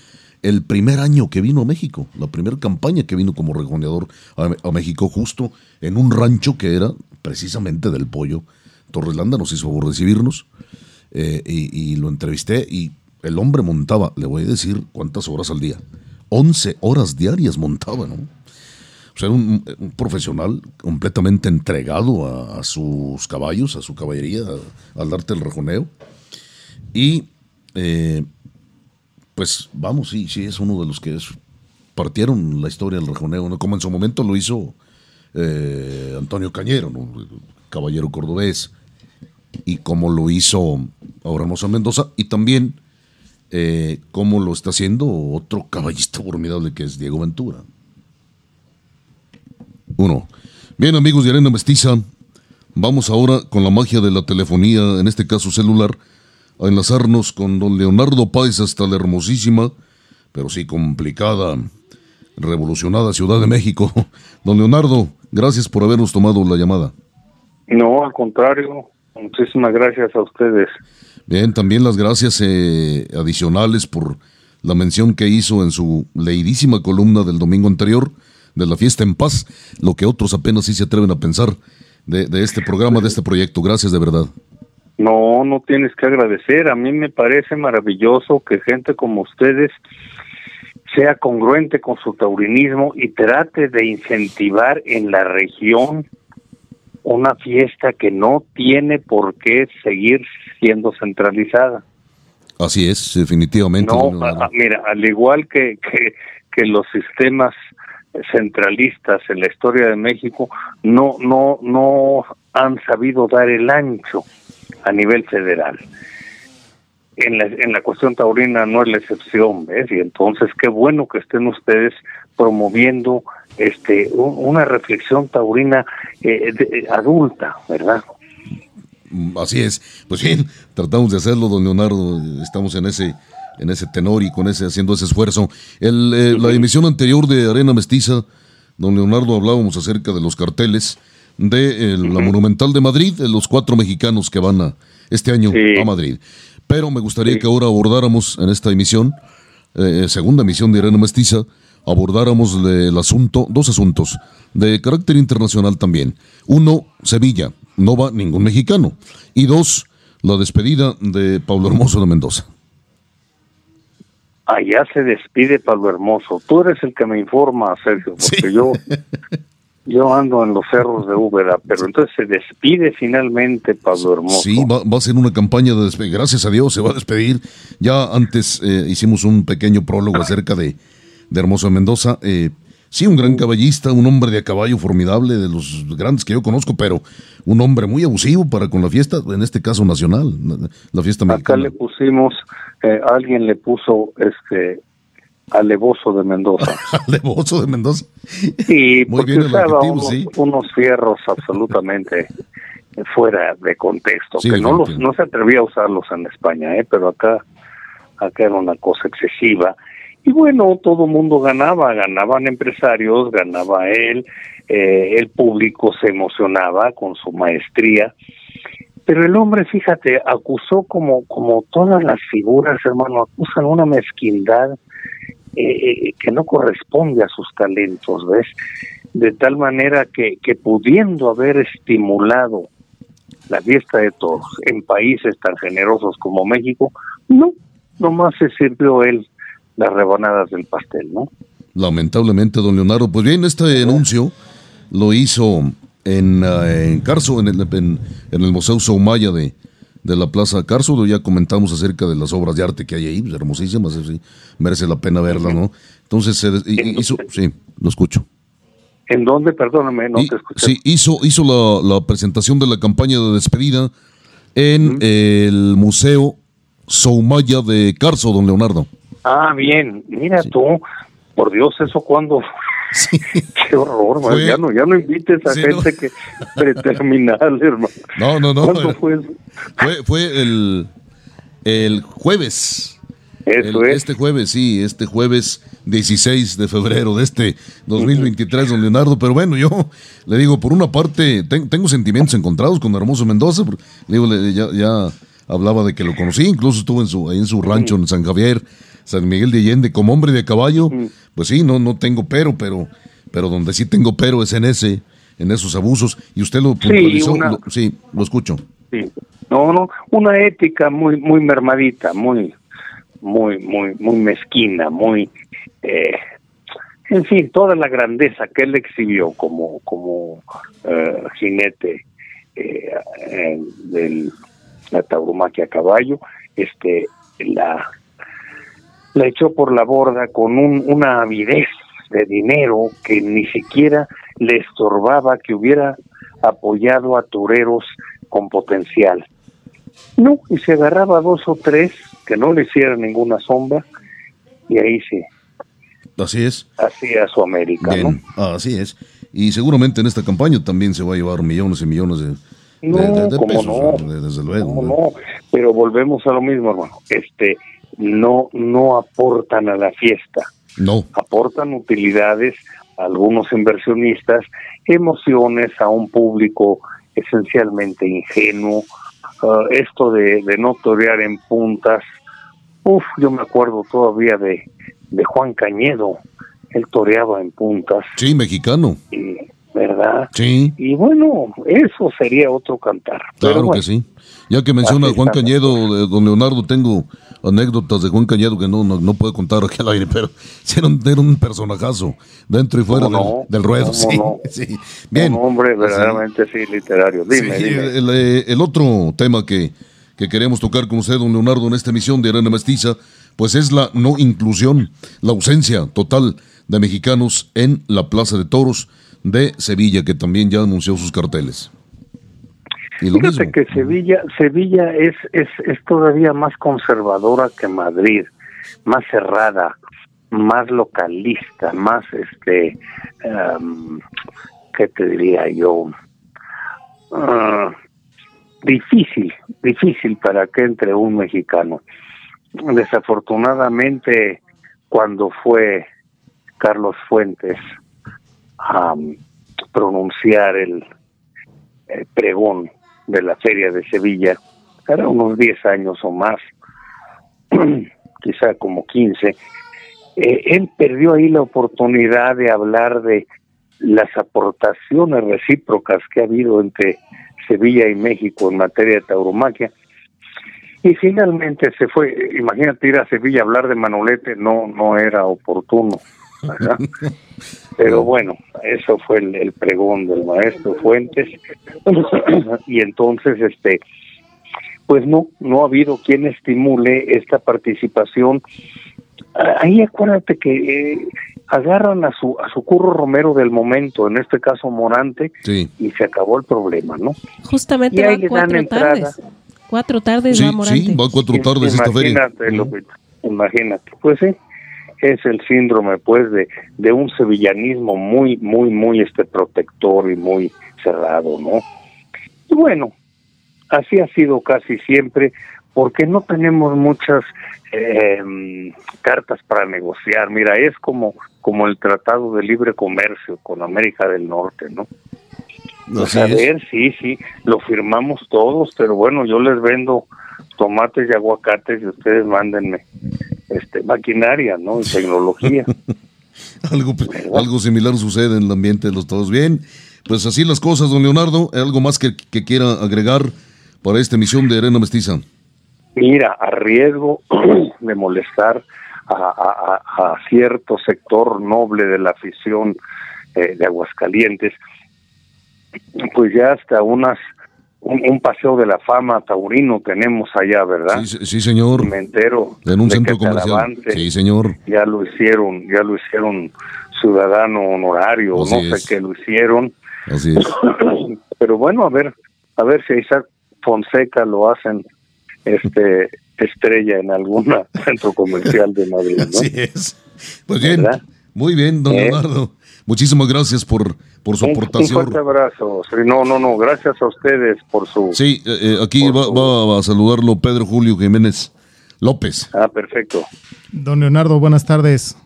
El primer año que vino a México, la primera campaña que vino como rejoneador a, México, justo en un rancho que era precisamente del pollo. Torrelanda nos hizo favor recibirnos eh, y, lo entrevisté y el hombre montaba, le voy a decir cuántas horas al día, 11 horas diarias montaba, ¿no? O sea, un, un profesional completamente entregado a, sus caballos, a su caballería, al darte el rejoneo. Y eh, pues vamos, sí, sí, es uno de los que partieron la historia del rejoneo, ¿no? como en su momento lo hizo eh, Antonio Cañero, ¿no? caballero cordobés, y como lo hizo ahora Hermosa Mendoza, y también eh, como lo está haciendo otro caballista formidable que es Diego Ventura. Uno. Bien, amigos de Arena Mestiza, vamos ahora con la magia de la telefonía, en este caso celular, a enlazarnos con don Leonardo Páez hasta la hermosísima, pero sí complicada, revolucionada Ciudad de México. [laughs] Don Leonardo, gracias por habernos tomado la llamada. No, al contrario, muchísimas gracias a ustedes. Bien, también las gracias eh, adicionales por la mención que hizo en su leidísima columna del domingo anterior de la fiesta en paz, lo que otros apenas sí se atreven a pensar de, de este programa, de este proyecto. Gracias de verdad. No, no tienes que agradecer. A mí me parece maravilloso que gente como ustedes sea congruente con su taurinismo y trate de incentivar en la región una fiesta que no tiene por qué seguir siendo centralizada. Así es, definitivamente. No, mira, al igual que, que, que los sistemas centralistas en la historia de México no no no han sabido dar el ancho a nivel federal. En la, en la cuestión taurina no es la excepción, ¿ves? Y entonces qué bueno que estén ustedes promoviendo este una reflexión taurina eh, eh, adulta, ¿verdad? Así es. Pues bien, tratamos de hacerlo, don Leonardo. Estamos en ese en ese tenor y con ese haciendo ese esfuerzo. El, eh, La emisión anterior de Arena Mestiza, don Leonardo, hablábamos acerca de los carteles de la Monumental de Madrid, de los cuatro mexicanos que van a, este año a Madrid. Pero me gustaría que ahora abordáramos en esta emisión, eh, segunda emisión de Irene Mestiza, abordáramos el asunto, dos asuntos de carácter internacional también. Uno, Sevilla, no va ningún mexicano. Y dos, la despedida de Pablo Hermoso de Mendoza. Allá se despide Pablo Hermoso. Tú eres el que me informa, Sergio, porque yo [laughs] yo ando en los cerros de Úbeda, pero entonces se despide finalmente Pablo Hermoso. Sí, va, a ser una campaña de despedir. Gracias a Dios se va a despedir. Ya antes eh, hicimos un pequeño prólogo acerca de, de Hermoso Mendoza. Eh, sí, un gran caballista, un hombre de a caballo formidable, de los grandes que yo conozco, pero un hombre muy abusivo para con la fiesta, en este caso nacional, la fiesta mexicana. Acá le pusimos, eh, alguien le puso este alevoso de Mendoza. [laughs] alevoso de Mendoza. Sí, Muy bien usaba unos, unos, fierros absolutamente [laughs] fuera de contexto, que no los, no se atrevía a usarlos en España, ¿eh? pero acá, acá era una cosa excesiva. Y bueno, todo mundo ganaba, ganaban empresarios, ganaba él, eh, el público se emocionaba con su maestría. Pero el hombre, fíjate, acusó como, como todas las figuras, hermano, acusan una mezquindad eh, que no corresponde a sus talentos, ¿ves? De tal manera que, pudiendo haber estimulado la fiesta de todos en países tan generosos como México, no, nomás se sirvió él las rebanadas del pastel, ¿no? Lamentablemente, don Leonardo, pues bien, este anuncio lo hizo en, eh, en Carso, en el, en, en Museo Soumaya de, de la Plaza Carso, ya comentamos acerca de las obras de arte que hay ahí, pues, hermosísimas, merece la pena verla, ¿no? Entonces, hizo, sí, lo escucho. ¿En dónde? Perdóname, no te escuché. Sí, hizo, hizo la, presentación de la campaña de despedida en el Museo Soumaya de Carso, don Leonardo. Ah, bien, mira tú, por Dios, ¿eso Qué horror, ya, no, ya no invites a gente que preterminal, hermano. No, no, no. ¿Cuándo fue Fue, fue el, el jueves. Eso es. Este jueves, sí, este jueves 16 de febrero de este 2023, don Leonardo. Pero bueno, yo le digo, por una parte, tengo sentimientos encontrados con Hermoso Mendoza. Le digo, ya, ya, hablaba de que lo conocí, incluso estuvo en su, ahí en su rancho en San Javier San Miguel de Allende, como hombre de caballo, mm. pues sí, no, no tengo pero, pero, pero donde sí tengo pero es en ese, en esos abusos, y usted lo puntualizó, sí, lo, escucho. Sí, no, no, una ética muy, muy mermadita, muy, muy, muy, muy mezquina, muy, eh, en fin, toda la grandeza que él exhibió como, como eh, jinete eh, de la tauromaquia a caballo, este, la, la echó por la borda con un, una avidez de dinero que ni siquiera le estorbaba que hubiera apoyado a toreros con potencial. No, y se agarraba dos o tres que no le hicieran ninguna sombra y ahí sí. Así es. Hacía su América, Así es. Y seguramente en esta campaña también se va a llevar millones y millones de, pesos, no, desde luego. No, pero volvemos a lo mismo, hermano. Este, no, no aportan a la fiesta. No. Aportan utilidades a algunos inversionistas, emociones a un público esencialmente ingenuo. Ah, esto de, de no torear en puntas. Uf, yo me acuerdo todavía de, de Juan Cañedo. Él toreaba en puntas. Sí, mexicano. ¿Verdad? Sí. Y bueno, eso sería otro cantar. Claro que sí. Ya que menciona Juan Cañedo, de don Leonardo, tengo anécdotas de Juan Cañedo que no, no, puedo contar aquí al aire, [laughs] pero era un, era un personajazo dentro y fuera del, ruedo. Sí, [laughs] sí. Bien. Un hombre verdaderamente sí, literario. Dime, eh, El, otro tema que, que queremos tocar con usted, don Leonardo, en esta emisión de Arena Mestiza, pues es la no inclusión, la ausencia total de mexicanos en la Plaza de Toros de Sevilla, que también ya anunció sus carteles. Y Fíjate que Sevilla, Sevilla es, es, es todavía más conservadora que Madrid, más cerrada, más localista, más este, um, ¿qué te diría yo? Ah, difícil, difícil para que entre un mexicano. Desafortunadamente, cuando fue Carlos Fuentes a pronunciar el, pregón de la Feria de Sevilla, era unos 10 años o más, [clears throat] quizá como 15, eh, él perdió ahí la oportunidad de hablar de las aportaciones recíprocas que ha habido entre Sevilla y México en materia de tauromaquia. Y finalmente se fue, imagínate ir a Sevilla a hablar de Manolete, no, no era oportuno. [laughs] Pero bueno, eso fue el, pregón del maestro Fuentes. [clears throat] y entonces, este, pues no, no ha habido quien estimule esta participación. Ahí acuérdate que eh, agarran a su a su curro Romero del momento, en este caso Morante, y se acabó el problema, ¿no? Justamente van cuatro tardes. Cuatro tardes va Morante. Sí, va cuatro tardes esta feria. Imagínate, pues sí es el síndrome pues de, de un sevillanismo muy muy muy este protector y muy cerrado no y bueno así ha sido casi siempre porque no tenemos muchas eh, cartas para negociar. Mira es como como el tratado de libre comercio con América del Norte no a ver sí sí lo firmamos todos pero bueno yo les vendo tomates y aguacates y ustedes mándenme este, maquinaria, ¿no? Y tecnología. [laughs] algo, algo similar sucede en el ambiente de los todos bien. Pues así las cosas, don Leonardo. ¿Algo más que, quiera agregar para esta emisión de Arena Mestiza? Mira, a riesgo [clears throat] de molestar a, cierto sector noble de la afición eh, de Aguascalientes, pues ya hasta unas un, paseo de la fama taurino tenemos allá, ¿verdad? Sí, señor. Me entero. En un centro comercial. sí, señor. Ya lo hicieron, ya lo hicieron ciudadano honorario, no sé qué lo hicieron. Así es. [coughs] Pero bueno, a ver, a ver si Isaac Fonseca lo hacen este [laughs] estrella en algún [laughs] centro comercial de Madrid, ¿no? Así es. Pues bien, muy bien, don ¿Eh? Leonardo. Muchísimas gracias por, por su aportación. Un fuerte abrazo. No, no, no, gracias a ustedes por su... Sí, eh, eh, aquí va, a saludarlo Pedro Julio Jiménez López. Ah, perfecto. Don Leonardo, buenas tardes.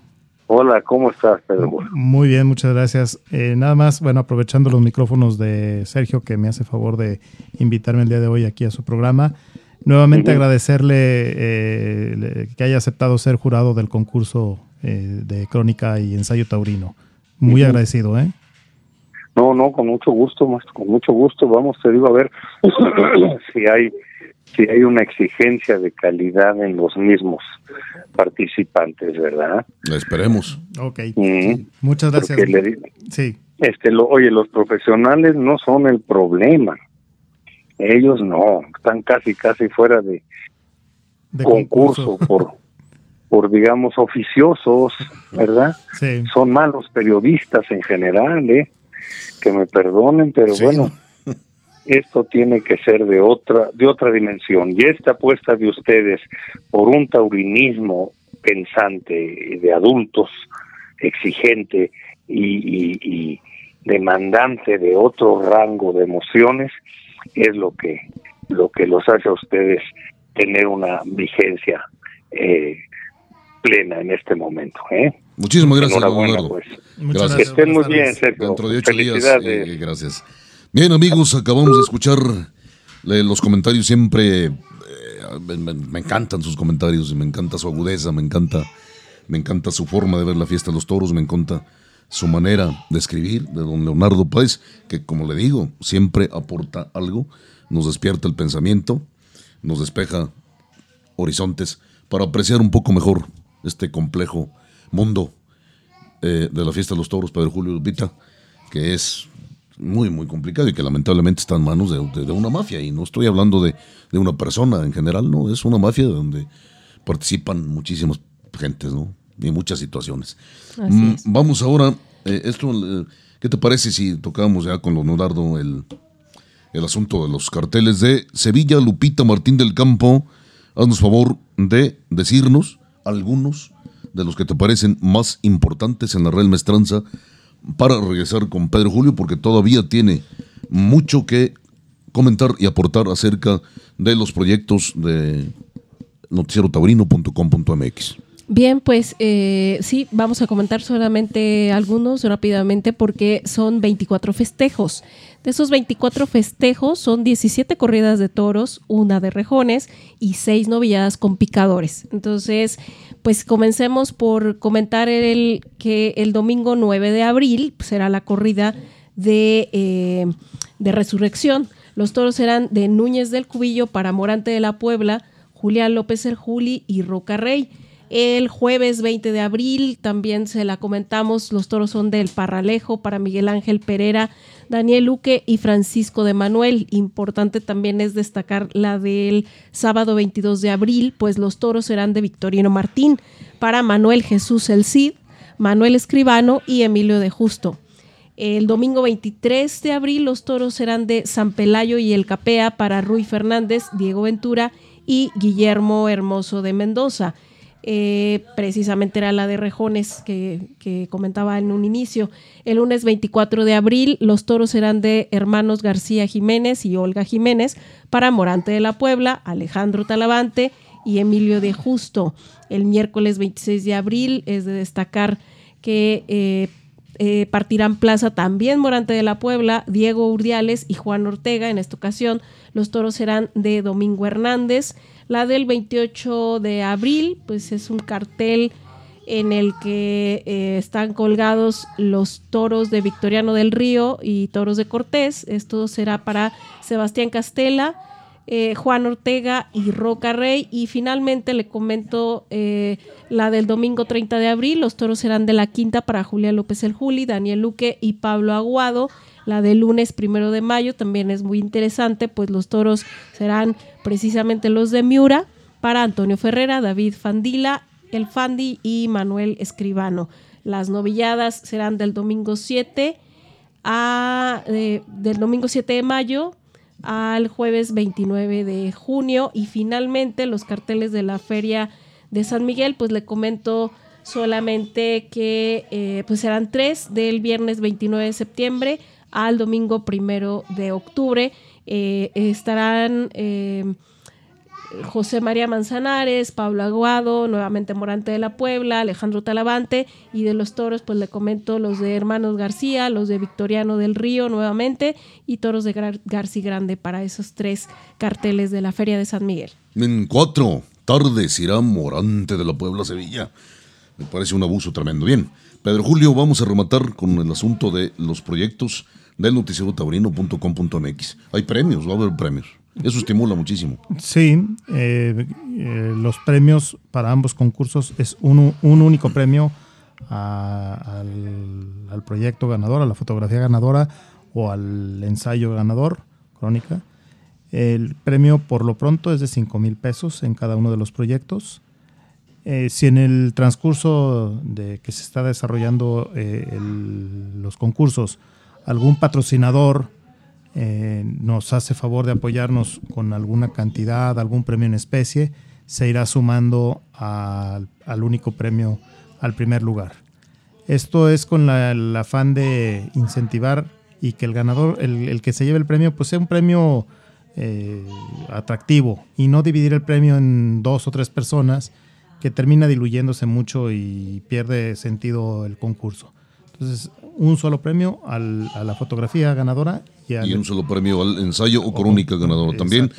Hola, ¿cómo estás, Pedro? Muy bien, muchas gracias. Eh, nada más, bueno, aprovechando los micrófonos de Sergio, que me hace favor de invitarme el día de hoy aquí a su programa, Nuevamente agradecerle eh, que haya aceptado ser jurado del concurso eh, de crónica y ensayo taurino. Muy agradecido, ¿eh? No, no, con mucho gusto, con mucho gusto. Vamos, te digo, a ver [clears throat] si hay si hay una exigencia de calidad en los mismos participantes, ¿verdad? esperemos. Ok. Muchas gracias. sí. Este, lo, oye, los profesionales no son el problema. Ellos no, están casi, casi fuera de, concurso, por, [laughs] por, digamos, oficiosos, ¿verdad? Sí. Son malos periodistas en general, ¿eh? Que me perdonen, pero bueno, esto tiene que ser de otra, de otra dimensión. Y esta apuesta de ustedes por un taurinismo pensante, de adultos, exigente y demandante de otro rango de emociones, es lo que lo que los hace a ustedes tener una vigencia eh, plena en este momento. ¿eh? Muchísimas gracias, Leonardo. Pues. Gracias. Que estén muy bien, Sergio. Dentro de ocho días. Eh, gracias. Bien, amigos, acabamos de escuchar los comentarios siempre. Eh, me, encantan sus comentarios, me encanta su agudeza, me encanta, me encanta su forma de ver la fiesta de los toros, me encanta su manera de escribir de don Leonardo Páez, que como le digo, siempre aporta algo, nos despierta el pensamiento, nos despeja horizontes para apreciar un poco mejor este complejo mundo eh, de la fiesta de los toros, Pedro Julio Lupita, que es muy, muy complicado y que lamentablemente está en manos de, una mafia. Y no estoy hablando de, de, una persona en general, no, es una mafia donde participan muchísimas gentes, ¿no? y muchas situaciones. Mm, vamos ahora, eh, esto, eh, ¿qué te parece si tocamos ya con Leonardo el, el asunto de los carteles de Sevilla, Lupita, Martín del Campo? Haznos favor de decirnos algunos de los que te parecen más importantes en la Real Mestranza para regresar con Pedro Julio, porque todavía tiene mucho que comentar y aportar acerca de los proyectos de noticierotaurino.com.mx. Bien, pues eh, sí, vamos a comentar solamente algunos rápidamente porque son 24 festejos. De esos 24 festejos son 17 corridas de toros, una de rejones y 6 novilladas con picadores. Entonces, pues comencemos por comentar el, que el domingo 9 de abril será la corrida de, eh, de resurrección. Los toros serán de Núñez del Cubillo para Morante de la Puebla, Julián López el Juli y Roca Rey. El jueves 20 de abril también se la comentamos, los toros son del Parralejo para Miguel Ángel Pereira, Daniel Luque y Francisco de Manuel. Importante también es destacar la del sábado 22 de abril, pues los toros serán de Victorino Martín para Manuel Jesús El Cid, Manuel Escribano y Emilio de Justo. El domingo 23 de abril los toros serán de San Pelayo y El Capea para Rui Fernández, Diego Ventura y Guillermo Hermoso de Mendoza. Eh, precisamente era la de Rejones que, comentaba en un inicio. El lunes 24 de abril los toros serán de hermanos García Jiménez y Olga Jiménez para Morante de la Puebla, Alejandro Talavante y Emilio de Justo. El miércoles 26 de abril es de destacar que eh, eh, partirán plaza también Morante de la Puebla, Diego Urdiales y Juan Ortega. En esta ocasión los toros serán de Domingo Hernández. La del 28 de abril, pues es un cartel en el que eh, están colgados los toros de Victoriano del Río y toros de Cortés. Esto será para Sebastián Castela, eh, Juan Ortega y Roca Rey. Y finalmente le comento eh, la del domingo 30 de abril. Los toros serán de la quinta para Julián López el Juli, Daniel Luque y Pablo Aguado. La del lunes primero de mayo también es muy interesante, pues los toros serán precisamente los de Miura para Antonio Ferrera, David Fandila, El Fandi y Manuel Escribano. Las novilladas serán del domingo 7 a, del domingo 7 de mayo al jueves 29 de junio y finalmente los carteles de la feria de San Miguel, pues le comento solamente que eh, pues serán tres del viernes 29 de septiembre al domingo primero de octubre. Eh, estarán eh, José María Manzanares, Pablo Aguado, nuevamente Morante de la Puebla, Alejandro Talavante y de los toros pues le comento los de Hermanos García, los de Victoriano del Río nuevamente y toros de García Grande para esos tres carteles de la Feria de San Miguel. En cuatro tardes irá Morante de la Puebla Sevilla. Me parece un abuso tremendo. Bien, Pedro Julio, vamos a rematar con el asunto de los proyectos del noticiero taurino.com.mx. Hay premios, va a haber premios. Eso estimula muchísimo. Sí, eh, eh, los premios para ambos concursos es un, único premio al, proyecto ganador, a la fotografía ganadora o al ensayo ganador, crónica. El premio por lo pronto es de 5 mil pesos en cada uno de los proyectos. Eh, si en el transcurso de que se está desarrollando los concursos algún patrocinador eh, nos hace favor de apoyarnos con alguna cantidad, algún premio en especie, se irá sumando al, único premio, al primer lugar. Esto es con el afán de incentivar y que el ganador, el, que se lleve el premio, pues sea un premio eh, atractivo y no dividir el premio en dos o tres personas que termina diluyéndose mucho y pierde sentido el concurso. Entonces, un solo premio a la fotografía ganadora y, un solo premio al ensayo o crónica ganadora también.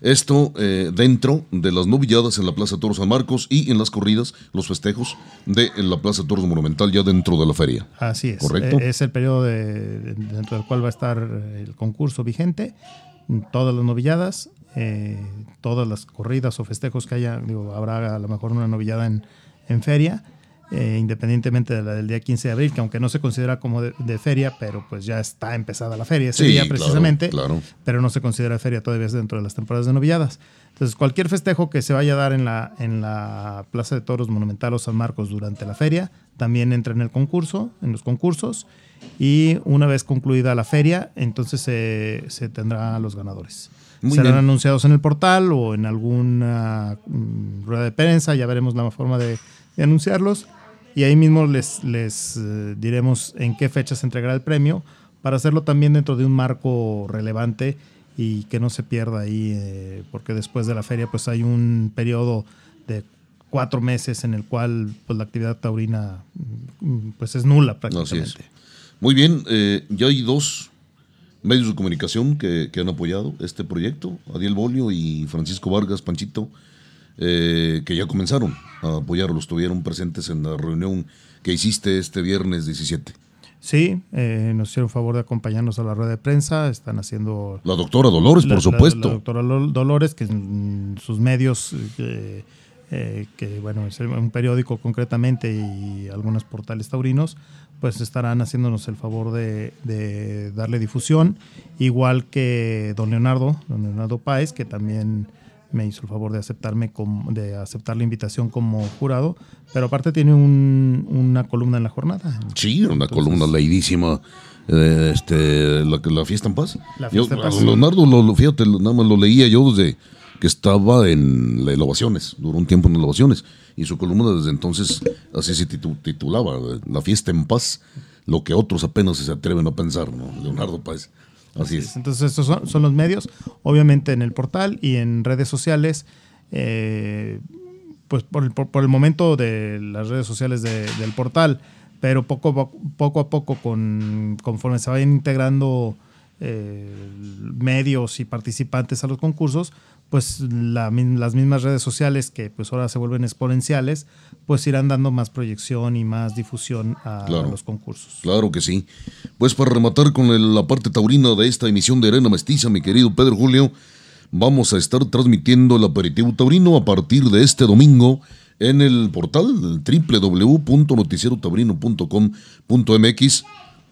Esto eh, dentro de las novilladas en la Plaza Toros San Marcos y en las corridas, los festejos de la Plaza Toros Monumental ya dentro de la feria. Así es. ¿Correcto? E-, es el periodo dentro del cual va a estar el concurso vigente, todas las novilladas, eh, todas las corridas o festejos que haya, digo, habrá a lo mejor una novillada en, en feria eh, independientemente de la del día 15 de abril, que aunque no se considera como de, feria, pero pues ya está empezada la feria ese día precisamente, pero no se considera feria todavía dentro de las temporadas de novilladas. Entonces, cualquier festejo que se vaya a dar en la, en la Plaza de Toros Monumental o San Marcos durante la feria, también entra en el concurso, en los concursos, y una vez concluida la feria, entonces se, se tendrá los ganadores. Serán anunciados en el portal o en alguna mm, rueda de prensa, ya veremos la forma de de anunciarlos. Y ahí mismo les, les eh, diremos en qué fecha se entregará el premio para hacerlo también dentro de un marco relevante y que no se pierda ahí, eh, porque después de la feria pues hay un periodo de cuatro meses en el cual pues la actividad taurina mm, pues es nula prácticamente. Muy bien, eh, ya hay dos medios de comunicación que, que, han apoyado este proyecto, Adiel Bolio y Francisco Vargas Panchito eh, que ya comenzaron a apoyarlos, estuvieron presentes en la reunión que hiciste este viernes 17. Sí, eh, nos hicieron favor de acompañarnos a la rueda de prensa, están haciendo... La doctora Dolores, por supuesto. La, doctora Dolores, que en sus medios, eh, que bueno, es un periódico concretamente y algunos portales taurinos, pues estarán haciéndonos el favor de, de darle difusión, igual que don Leonardo, don Leonardo Páez, que también me hizo el favor de aceptarme como, de aceptar la invitación como jurado, pero aparte tiene una columna en la jornada. Sí, una columna leidísima. Eh, este, la, la, fiesta en paz. La fiesta en paz. Leonardo, lo, fíjate, nada más lo leía yo desde que estaba en las elevaciones, duró un tiempo en elevaciones, y su columna desde entonces así se titulaba, La fiesta en paz, lo que otros apenas se atreven a pensar, ¿no? Leonardo Páez. Así es. Entonces, estos son, los medios, obviamente en el portal y en redes sociales. Eh, pues por el, por, el, momento de las redes sociales del portal, pero poco, poco a poco, con, conforme se vayan integrando eh, medios y participantes a los concursos, pues las mismas redes sociales que pues ahora se vuelven exponenciales, pues irán dando más proyección y más difusión a los concursos. Claro que sí. Pues para rematar con la parte taurina de esta emisión de Arena Mestiza, mi querido Pedro Julio, vamos a estar transmitiendo el aperitivo taurino a partir de este domingo en el portal www.noticierotaurino.com.mx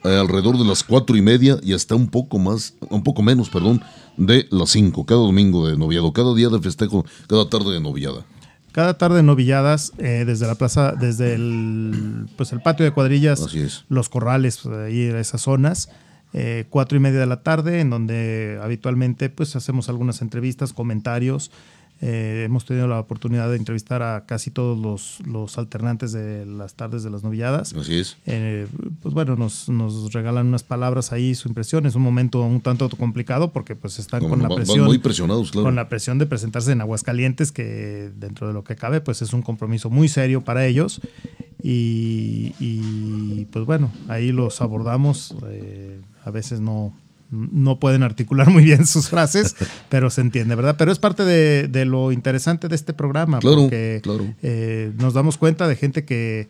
alrededor de las cuatro y media y hasta un poco más, un poco menos, perdón, de las cinco, cada domingo de noviado, cada día de festejo, cada tarde de novillada. Cada tarde de novilladas, eh, desde la plaza, desde el, pues el patio de cuadrillas, los corrales, ahí esas zonas, eh, cuatro y media de la tarde, en donde habitualmente pues hacemos algunas entrevistas, comentarios, Eh, hemos tenido la oportunidad de entrevistar a casi todos los, los alternantes de las tardes de las novilladas. Así es. Eh, pues bueno, nos, nos, regalan unas palabras ahí, su impresión. Es un momento un tanto complicado porque pues están con la presión. muy presionados, claro. Con la presión de presentarse en Aguascalientes, que dentro de lo que cabe, pues es un compromiso muy serio para ellos. Y, y pues bueno, ahí los abordamos. Eh, a veces no, no pueden articular muy bien sus frases, [laughs] pero se entiende, ¿verdad? Pero es parte de, lo interesante de este programa, porque eh, nos damos cuenta de gente que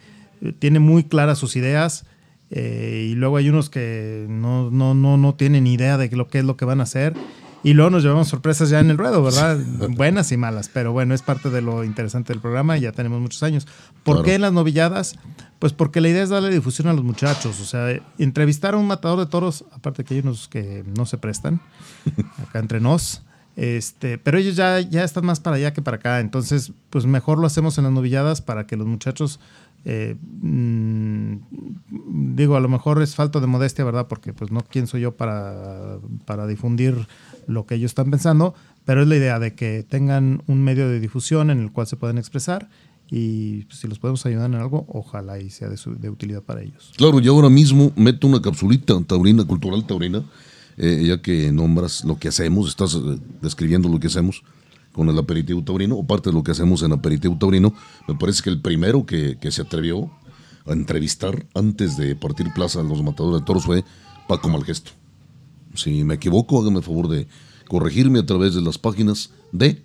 tiene muy claras sus ideas eh, y luego hay unos que no, no, no, no tienen idea de lo que es lo que van a hacer y luego nos llevamos sorpresas ya en el ruedo, ¿verdad? [laughs] Buenas y malas, pero bueno, es parte de lo interesante del programa y ya tenemos muchos años. ¿Por qué en las novilladas? Pues porque la idea es darle difusión a los muchachos, o sea, entrevistar a un matador de toros, aparte que hay unos que no se prestan, [laughs] acá entre nos, este, pero ellos ya, ya están más para allá que para acá, entonces pues mejor lo hacemos en las novilladas para que los muchachos eh, mm, digo, a lo mejor es falta de modestia, ¿verdad? Porque pues no quién soy yo para, para difundir lo que ellos están pensando, pero es la idea de que tengan un medio de difusión en el cual se puedan expresar y pues, si los podemos ayudar en algo, ojalá y sea de, utilidad para ellos. Claro, yo ahora mismo meto una capsulita taurina, cultural taurina, eh, ya que nombras lo que hacemos, estás eh, describiendo lo que hacemos con el aperitivo taurino, o parte de lo que hacemos en aperitivo taurino, me parece que el primero que, que se atrevió a entrevistar antes de partir plaza a los matadores de toros fue Paco Malgesto. Si me equivoco, hágame el favor de corregirme a través de las páginas de...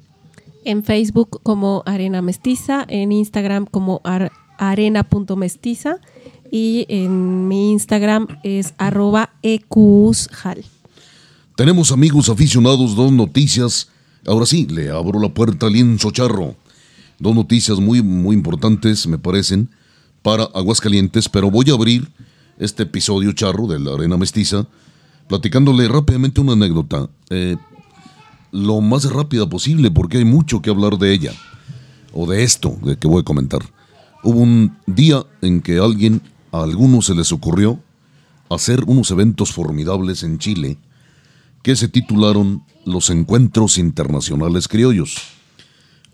En Facebook como Arena Mestiza, en Instagram como arena.mestiza y en mi Instagram es arroba ecusjal. Tenemos amigos aficionados, dos noticias. Ahora sí, le abro la puerta al lienzo charro. Dos noticias muy, muy importantes, me parecen, para Aguascalientes, pero voy a abrir este episodio charro de la Arena Mestiza platicándole rápidamente una anécdota, eh, lo más rápida posible, porque hay mucho que hablar de ella, o de esto de que voy a comentar. Hubo un día en que alguien, a algunos se les ocurrió hacer unos eventos formidables en Chile, que se titularon los Encuentros Internacionales Criollos.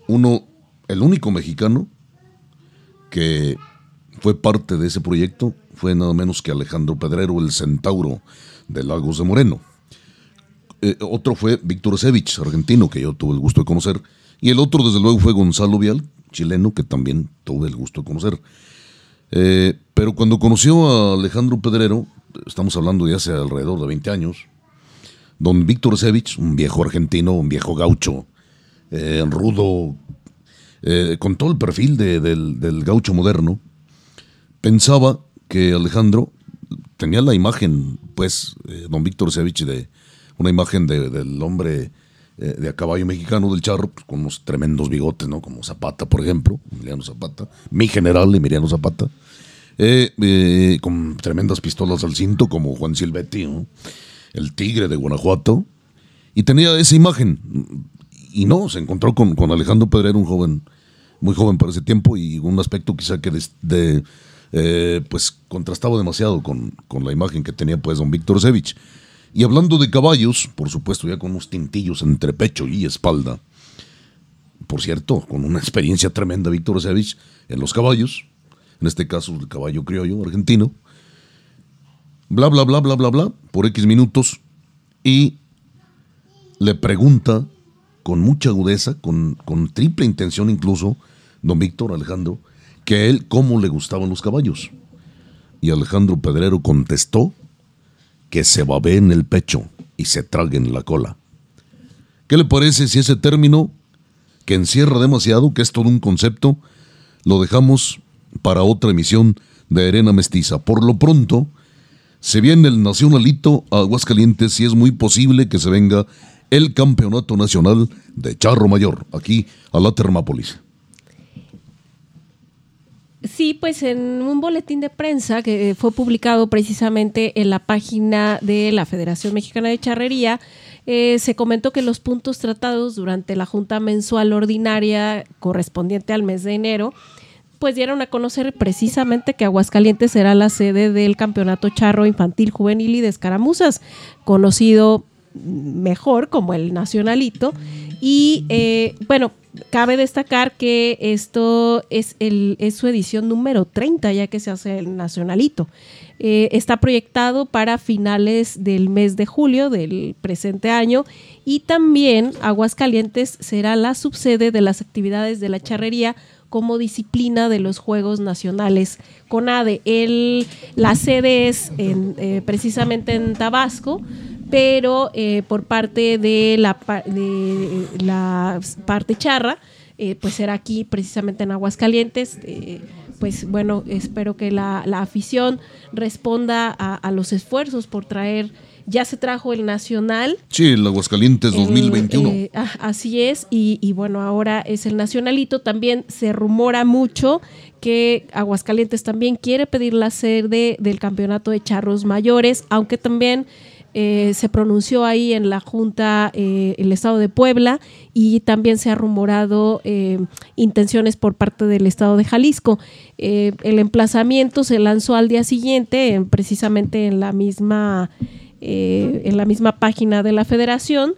Uno, el único mexicano que fue parte de ese proyecto fue nada menos que Alejandro Pedrero, el centauro de Lagos de Moreno. Eh, otro fue Víctor Sevich, argentino, que yo tuve el gusto de conocer. Y el otro, desde luego, fue Gonzalo Vial, chileno, que también tuve el gusto de conocer. Eh, pero cuando conoció a Alejandro Pedrero, estamos hablando de hace alrededor de 20 años, don Víctor Sevich, un viejo argentino, un viejo gaucho, eh, rudo, con todo el perfil del, del gaucho moderno, pensaba que Alejandro tenía la imagen, pues, eh, don Víctor Sevich, de una imagen del hombre eh, de a caballo mexicano del charro, pues, con unos tremendos bigotes, ¿no? Como Zapata, por ejemplo, Emiliano Zapata, mi general Emiliano Zapata, eh, con tremendas pistolas al cinto, como Juan Silvetti, el tigre de Guanajuato, y tenía esa imagen. Y no, se encontró con, Alejandro Pedrero, un joven, muy joven para ese tiempo, y un aspecto quizá que de eh, pues contrastaba demasiado con, la imagen que tenía pues don Víctor Sevich. Y hablando de caballos, por supuesto ya con unos tintillos entre pecho y espalda, por cierto, con una experiencia tremenda Víctor Sevich en los caballos, en este caso el caballo criollo argentino, bla, bla, bla, bla, bla, bla, por X minutos, y le pregunta con mucha agudeza, con, con triple intención incluso, don Víctor Alejandro, que él cómo le gustaban los caballos. Y Alejandro Pedrero contestó que se babe en el pecho y se trague en la cola. ¿Qué le parece si ese término, que encierra demasiado, que es todo un concepto, lo dejamos para otra emisión de Arena Mestiza? Por lo pronto, se viene el Nacionalito a Aguascalientes y es muy posible que se venga el Campeonato Nacional de Charro Mayor, aquí a la Termápolis. Sí, pues en un boletín de prensa que fue publicado precisamente en la página de la Federación Mexicana de Charrería, eh, se comentó que los puntos tratados durante la Junta Mensual Ordinaria correspondiente al mes de enero, pues dieron a conocer precisamente que Aguascalientes será la sede del Campeonato Charro Infantil Juvenil y de Escaramuzas, conocido mejor como el Nacionalito. Y eh, bueno, cabe destacar que esto es, su edición número 30, ya que se hace el Nacionalito. Eh, está proyectado para finales del mes de julio del presente año y también Aguascalientes será la subsede de las actividades de la charrería como disciplina de los Juegos Nacionales CONADE. El, la sede es eh, precisamente en Tabasco, pero eh, por parte de la, de la parte charra, eh, pues será aquí precisamente en Aguascalientes. pues bueno, espero que la, afición responda a, los esfuerzos por traer ya se trajo el Nacional. Sí, el Aguascalientes 2021. Eh, ah, así es, y, bueno, ahora es el Nacionalito. También se rumora mucho que Aguascalientes también quiere pedir la sede del campeonato de charros mayores, aunque también eh, se pronunció ahí en la Junta eh, el Estado de Puebla y también se ha rumorado intenciones por parte del Estado de Jalisco. el emplazamiento se lanzó al día siguiente, precisamente en la misma eh, en la misma página de la federación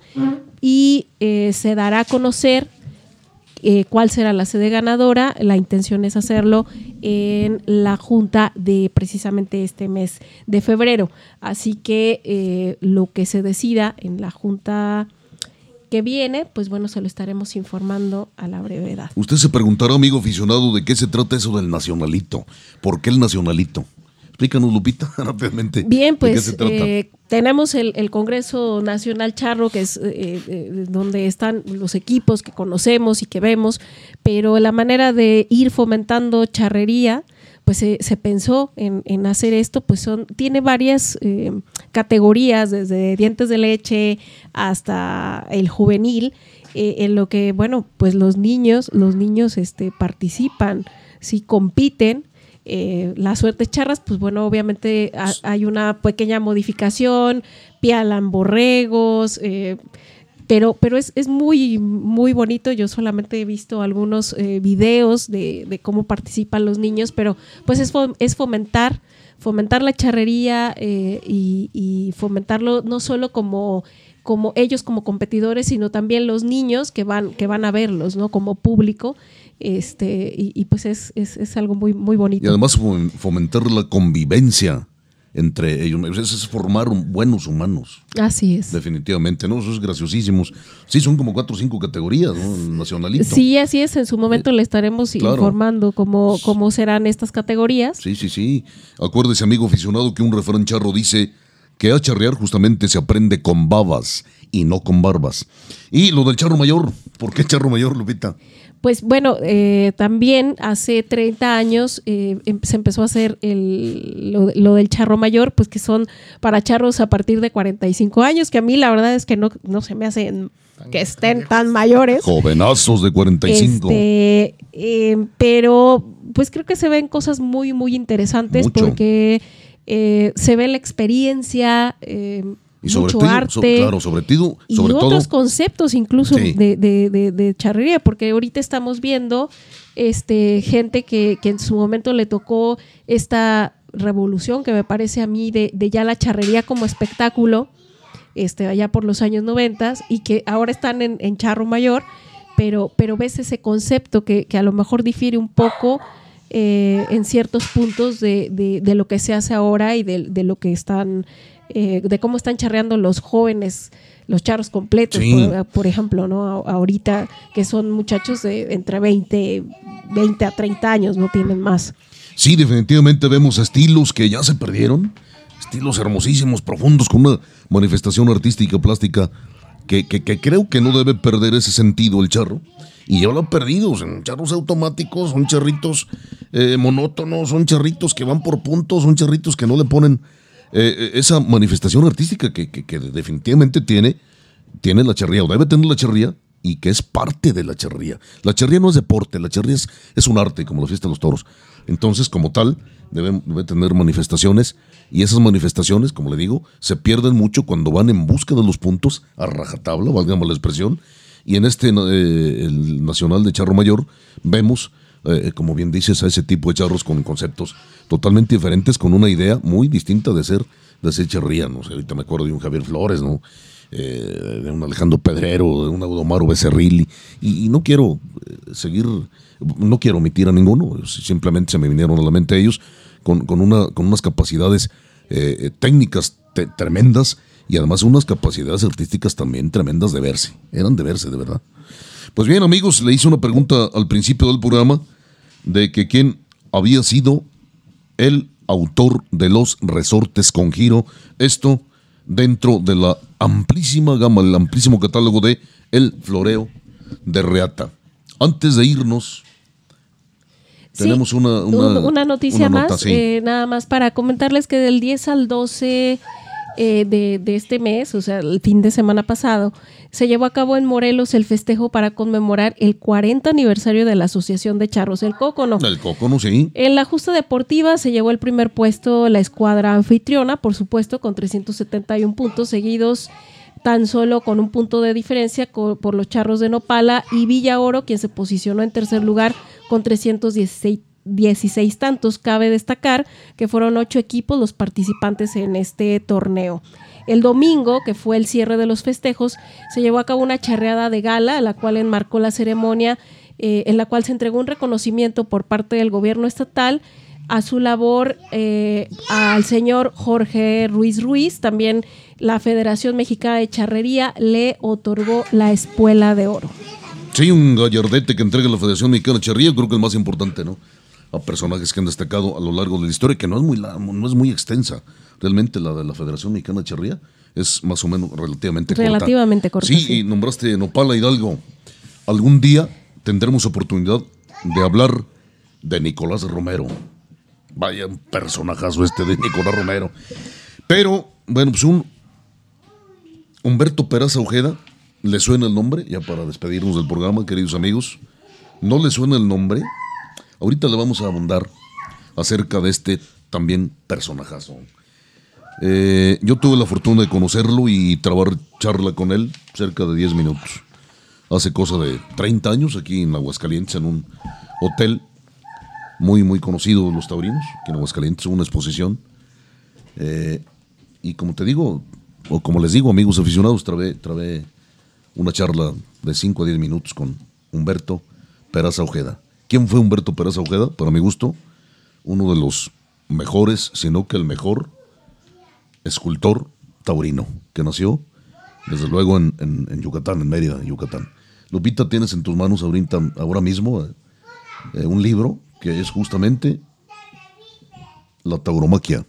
y eh, se dará a conocer eh, cuál será la sede ganadora. La intención es hacerlo en la junta de precisamente este mes de febrero. Así que lo que se decida en la junta que viene, pues bueno, se lo estaremos informando a la brevedad. Usted se preguntará, amigo aficionado, de qué se trata eso del nacionalito. ¿Por qué el nacionalito? Explícanos, Lupita, [laughs] rápidamente. Bien, pues eh, tenemos el, Congreso Nacional Charro, que es eh, eh, donde están los equipos que conocemos y que vemos, pero la manera de ir fomentando charrería, pues se pensó en, hacer esto, pues son, tiene varias categorías, desde dientes de leche hasta el juvenil, en lo que, bueno, pues los niños, los niños este, participan, sí compiten eh, las suertes charras, pues bueno, obviamente hay una pequeña modificación, pialan borregos, eh, pero, pero es, muy, muy bonito. Yo solamente he visto algunos eh, videos de, cómo participan los niños, pero pues es, es fomentar, fomentar la charrería y, y fomentarlo no solo como como ellos como competidores, sino también los niños que van, que van a verlos, ¿no? Como público. Este, y, pues es, es, algo muy, muy bonito. Y además fomentar la convivencia entre ellos. Es formar buenos humanos. Así es. Definitivamente, ¿no? Eso es graciosísimo. Sí, son como cuatro o cinco categorías, ¿no? Nacionalito. Sí, así es. En su momento le estaremos informando cómo, cómo serán estas categorías. Sí, sí, sí. Acuérdese, amigo aficionado, que un refrán charro dice que a charrear justamente se aprende con babas y no con barbas. Y lo del charro mayor, ¿por qué charro mayor, Lupita? Pues bueno, eh, también hace 30 años eh, em, se empezó a hacer el, lo, del charro mayor, pues que son para charros a partir de 45 años, que a mí la verdad es que no, no se me hacen que estén tan mayores. Jovenazos de 45. Este, em, pero pues creo que se ven cosas muy, muy interesantes porque eh, se ve la experiencia, eh, mucho arte. claro, sobre, todo, y otros conceptos incluso de, de, charrería, porque ahorita estamos viendo este, gente que, en su momento le tocó esta revolución que me parece a mí de, ya la charrería como espectáculo, este, allá por los años 90 y que ahora están en, charro mayor, pero, pero ves ese concepto que, que a lo mejor difiere un poco eh, en ciertos puntos de, de, lo que se hace ahora y de, lo que están, eh, de cómo están charreando los jóvenes, los charros completos, por, ejemplo, ¿no? ahorita que son muchachos de entre 20, 20 a 30 años, no tienen más. Sí, definitivamente vemos estilos que ya se perdieron, estilos hermosísimos, profundos, con una manifestación artística, plástica, que, que, que creo que no debe perder ese sentido el charro y ya lo han perdido. Son charros automáticos, son charritos eh, monótonos, son charritos que van por puntos, son charritos que no le ponen eh, eh, esa manifestación artística que, definitivamente tiene, tiene la charría o debe tener la charría y que es parte de la charría. La charría no es deporte, la charría es, un arte, como la fiesta de los toros. Entonces, como tal, debe, debe, tener manifestaciones y esas manifestaciones, como le digo, se pierden mucho cuando van en busca de los puntos a rajatabla, valgamos la expresión, y en este, eh, el Nacional de Charro Mayor, vemos, eh, como bien dices, a ese tipo de charros con conceptos totalmente diferentes, con una idea muy distinta de ser, de ser charría, ¿no? ahorita me acuerdo de un Javier Flores, ¿no? eh, de un Alejandro Pedrero, de un Audomaro Becerril, y, no quiero eh, seguir, no quiero omitir a ninguno, simplemente se me vinieron a la mente ellos con, una, con unas capacidades eh, técnicas tremendas y además unas capacidades artísticas también tremendas de verse, eran de verse, de verdad. Pues bien, amigos, le hice una pregunta al principio del programa de que quién había sido el autor de los resortes con giro. Esto dentro de la amplísima gama, el amplísimo catálogo de El Floreo de Reata. Antes de irnos, tenemos una, una, noticia más, eh, nada más para comentarles que del 10 al 12 eh, de, este mes, o sea, el fin de semana pasado, se llevó a cabo en Morelos el festejo para conmemorar el 40 aniversario de la Asociación de Charros El Cócono. El Cócono, sí. En la justa deportiva se llevó el primer puesto la escuadra anfitriona, por supuesto, con 371 puntos seguidos tan solo con un punto de diferencia por los Charros de Nopala y Villa Oro, quien se posicionó en tercer lugar con 316 16 tantos. Cabe destacar que fueron ocho equipos los participantes en este torneo. El domingo, que fue el cierre de los festejos, se llevó a cabo una charreada de gala, la cual enmarcó la ceremonia, eh, en la cual se entregó un reconocimiento por parte del gobierno estatal a su labor eh, al señor Jorge Ruiz Ruiz. También la Federación Mexicana de Charrería le otorgó la Espuela de Oro. Sí, un gallardete que entrega la Federación Mexicana de Charrería, creo que es el más importante, ¿no? A personajes que han destacado a lo largo de la historia, que no es muy, no es muy extensa. Realmente la de la Federación Mexicana de Charría es más o menos relativamente corta. Relativamente corta. Sí, y nombraste Nopala Hidalgo. Algún día tendremos oportunidad de hablar de Nicolás Romero. Vaya un personajazo este de Nicolás Romero. Pero, bueno, pues un Humberto Peraza Ojeda, ¿le suena el nombre? Ya para despedirnos del programa, queridos amigos. ¿No le suena el nombre? Ahorita le vamos a abundar acerca de este también personajazo. Eh, yo tuve la fortuna de conocerlo y trabar charla con él cerca de 10 minutos. Hace cosa de 30 años aquí en Aguascalientes, en un hotel muy, muy conocido de los taurinos, aquí en Aguascalientes, una exposición. Eh, y como te digo, o como les digo, amigos aficionados, trabé, trabé una charla de 5 a 10 minutos con Humberto Peraza Ojeda. ¿Quién fue Humberto Peraza Ojeda? Para mi gusto, uno de los mejores, sino que el mejor escultor taurino que nació, desde luego, en, Yucatán, en Mérida, Yucatán. Lupita, tienes en tus manos ahora mismo eh, eh, un libro que es justamente La tauromaquia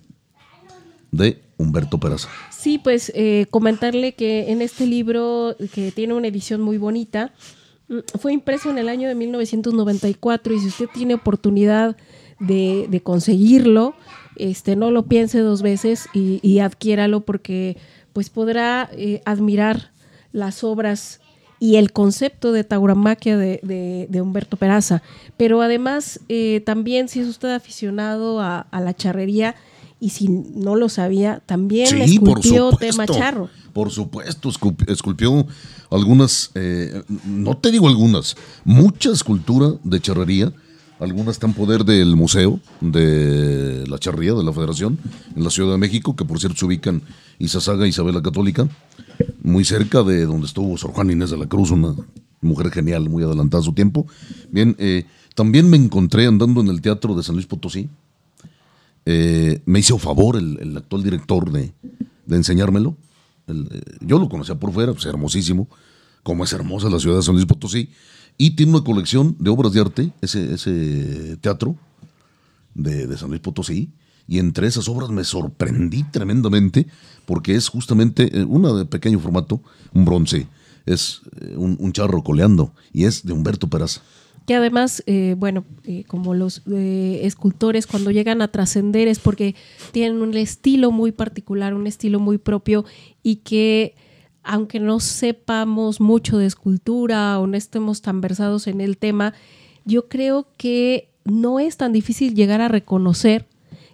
de Humberto Peraza. Sí, pues eh, comentarle que en este libro, que tiene una edición muy bonita, fue impreso en el año de 1994 y si usted tiene oportunidad de, conseguirlo, este, no lo piense dos veces y, adquiéralo porque pues podrá eh, admirar las obras y el concepto de tauromaquia de, Humberto Peraza. Pero además, eh, también si es usted aficionado a, la charrería y si no lo sabía, también esculpió tema charro. Por supuesto, esculpió algunas, eh, no te digo algunas, mucha escultura de charrería. Algunas están poder del Museo de la Charrería de la Federación en la Ciudad de México, que por cierto se ubican Isasaga y Isabel la Católica, muy cerca de donde estuvo Sor Juan Inés de la Cruz, una mujer genial, muy adelantada a su tiempo. Bien, eh, también me encontré andando en el teatro de San Luis Potosí. Eh, me hizo favor el, actual director de enseñármelo. Eh, yo lo conocía por fuera, pues hermosísimo, como es hermosa la ciudad de San Luis Potosí, y tiene una colección de obras de arte, ese, teatro de, San Luis Potosí, y entre esas obras me sorprendí tremendamente porque es justamente eh, una de pequeño formato, un bronce, es eh, un, un charro coleando, y es de Humberto Peraza que además, eh, bueno, eh, como los eh, escultores cuando llegan a trascender es porque tienen un estilo muy particular, un estilo muy propio y que aunque no sepamos mucho de escultura o no estemos tan versados en el tema, yo creo que no es tan difícil llegar a reconocer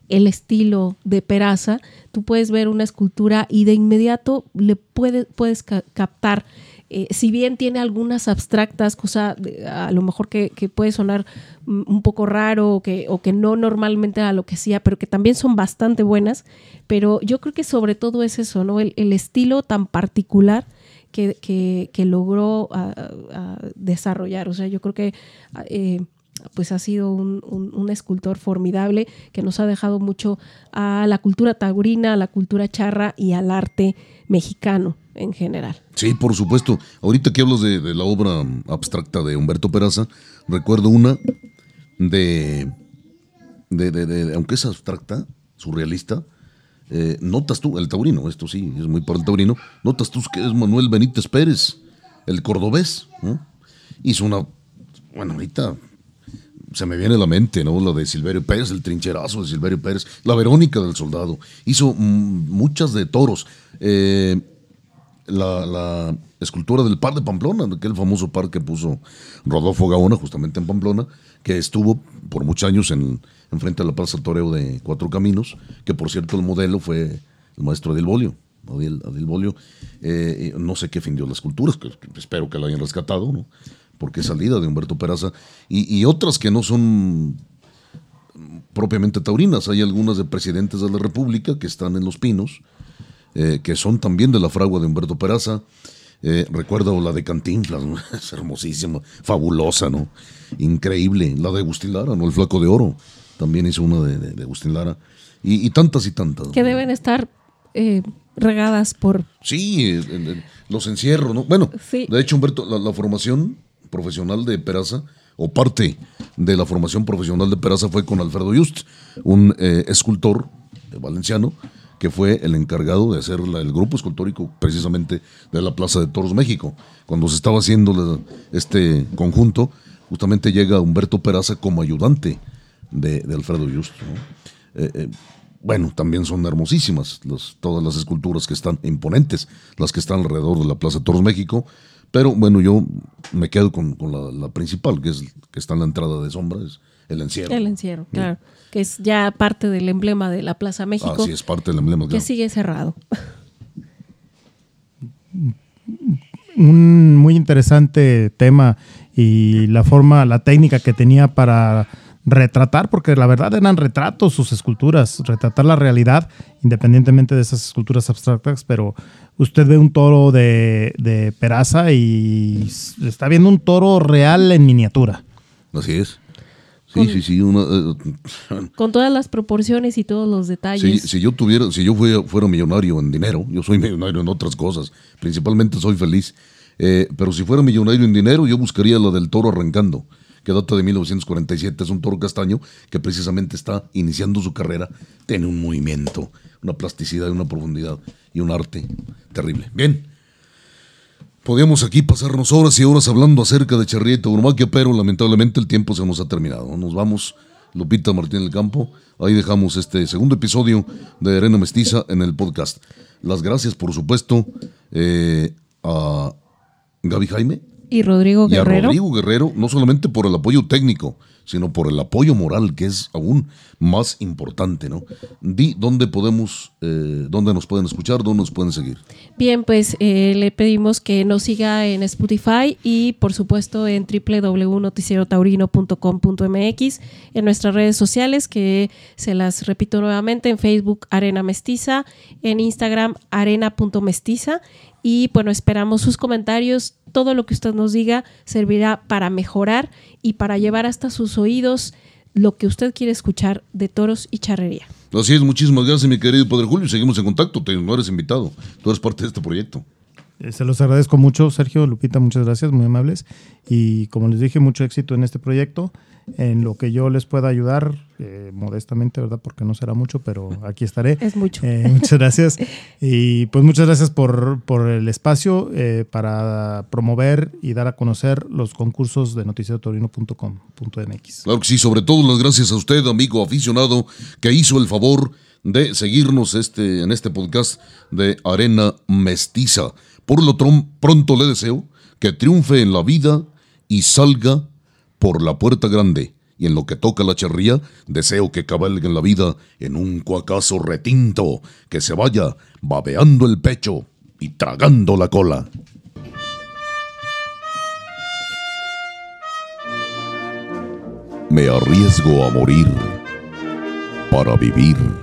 el estilo de Peraza. Tú puedes ver una escultura y de inmediato le puedes captar eh, si bien tiene algunas abstractas, cosa a lo mejor que, puede sonar un poco raro o que, no normalmente a lo que hacía, pero que también son bastante buenas, pero yo creo que sobre todo es eso, ¿no? El, estilo tan particular que, logró desarrollar. O sea, yo creo que eh, pues ha sido un, escultor formidable que nos ha dejado mucho a la cultura taurina, a la cultura charra y al arte mexicano en general. Sí, por supuesto. Ahorita que hablas de, la obra abstracta de Humberto Peraza, recuerdo una de, de, aunque es abstracta, surrealista, eh, notas tú, el taurino, esto sí, es muy para el taurino, notas tú que es Manuel Benítez Pérez, el cordobés, hizo una, bueno, ahorita se me viene a la mente, ¿no? La de Silverio Pérez, el trincherazo de Silverio Pérez, la Verónica del Soldado. Hizo muchas de toros. Eh, la, escultura del par de Pamplona, aquel famoso par que puso Rodolfo Gaona justamente en Pamplona, que estuvo por muchos años en, frente a la Plaza Toreo de Cuatro Caminos, que por cierto el modelo fue el maestro Adil Bolio. Adil, Bolio, eh, no sé qué fin dio la escultura, espero que la hayan rescatado, ¿no? porque es salida de Humberto Peraza, y, otras que no son propiamente taurinas. Hay algunas de presidentes de la República que están en Los Pinos, eh, que son también de la fragua de Humberto Peraza. Eh, recuerdo la de Cantinflas, [laughs] es hermosísima, fabulosa, ¿no? Increíble. La de Agustín Lara, ¿no? El Flaco de Oro, también hizo una de, Agustín Lara. Y, tantas y tantas. Que deben estar eh, regadas por... Sí, los encierros, ¿no? Bueno, de hecho, Humberto, la formación profesional de Peraza, o parte de la formación profesional de Peraza fue con Alfredo Just, un eh, escultor valenciano que fue el encargado de hacer el grupo escultórico precisamente de la Plaza de Toros México. Cuando se estaba haciendo este conjunto, justamente llega Humberto Peraza como ayudante de, Alfredo Just. Eh, eh, bueno, también son hermosísimas todas las esculturas que están imponentes, las que están alrededor de la Plaza de Toros México, pero bueno, yo me quedo con, la, principal, que es que está en la entrada de sombra, es el encierro. El encierro, claro. Que es ya parte del emblema de la Plaza México. Ah, sí, es parte del emblema. Que sigue cerrado. Un muy interesante tema y la forma, la técnica que tenía para retratar, porque la verdad eran retratos sus esculturas, retratar la realidad, independientemente de esas esculturas abstractas, pero usted ve un toro de, peraza y está viendo un toro real en miniatura. Así es. Sí, sí, sí. Eh, [laughs] con todas las proporciones y todos los detalles. si yo tuviera, si yo fuera, fuera, millonario en dinero, yo soy millonario en otras cosas, principalmente soy feliz, eh, pero si fuera millonario en dinero, yo buscaría la del toro arrancando que data de 1947. Es un toro castaño que precisamente está iniciando su carrera. Tiene un movimiento, una plasticidad, una profundidad y un arte terrible. Bien. Podríamos aquí pasarnos horas y horas hablando acerca de Charrieta y Tauromaquia, pero lamentablemente el tiempo se nos ha terminado. Nos vamos, Lupita Martín del Campo. Ahí dejamos este segundo episodio de Arena Mestiza en el podcast. Las gracias, por supuesto, eh, a Gaby Jaime, y Rodrigo Guerrero. Rodrigo Guerrero, no solamente por el apoyo técnico, sino por el apoyo moral, que es aún más importante, ¿no? Di dónde podemos, eh, dónde nos pueden escuchar, dónde nos pueden seguir. Bien, pues eh, le pedimos que nos siga en Spotify y por supuesto en www.noticierotaurino.com.mx, en nuestras redes sociales, que se las repito nuevamente, en Facebook Arena Mestiza, en Instagram arena.mestiza y bueno, esperamos sus comentarios. Todo lo que usted nos diga servirá para mejorar y para llevar hasta sus oídos lo que usted quiere escuchar de toros y charrería. Así es, muchísimas gracias, mi querido Padre Julio. Seguimos en contacto. Te, no eres invitado. Tú eres parte de este proyecto. Eh, se los agradezco mucho, Sergio, Lupita, muchas gracias, muy amables. Y como les dije, mucho éxito en este proyecto en lo que yo les pueda ayudar, eh, modestamente, ¿verdad? Porque no será mucho, pero [laughs] aquí estaré. Es mucho. Eh, muchas gracias. [laughs] y pues muchas gracias por, el espacio eh, para promover y dar a conocer los concursos de noticiatorino.com.mx. Claro que sí, sobre todo las gracias a usted, amigo aficionado, que hizo el favor de seguirnos este, en este podcast de Arena Mestiza. Por lo pronto le deseo que triunfe en la vida y salga por la puerta grande. Y en lo que toca la charría, deseo que cabalgue en la vida en un cuacazo retinto, que se vaya babeando el pecho y tragando la cola. Me arriesgo a morir para vivir.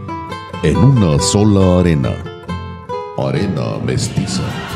en una sola arena. Arena mestiza.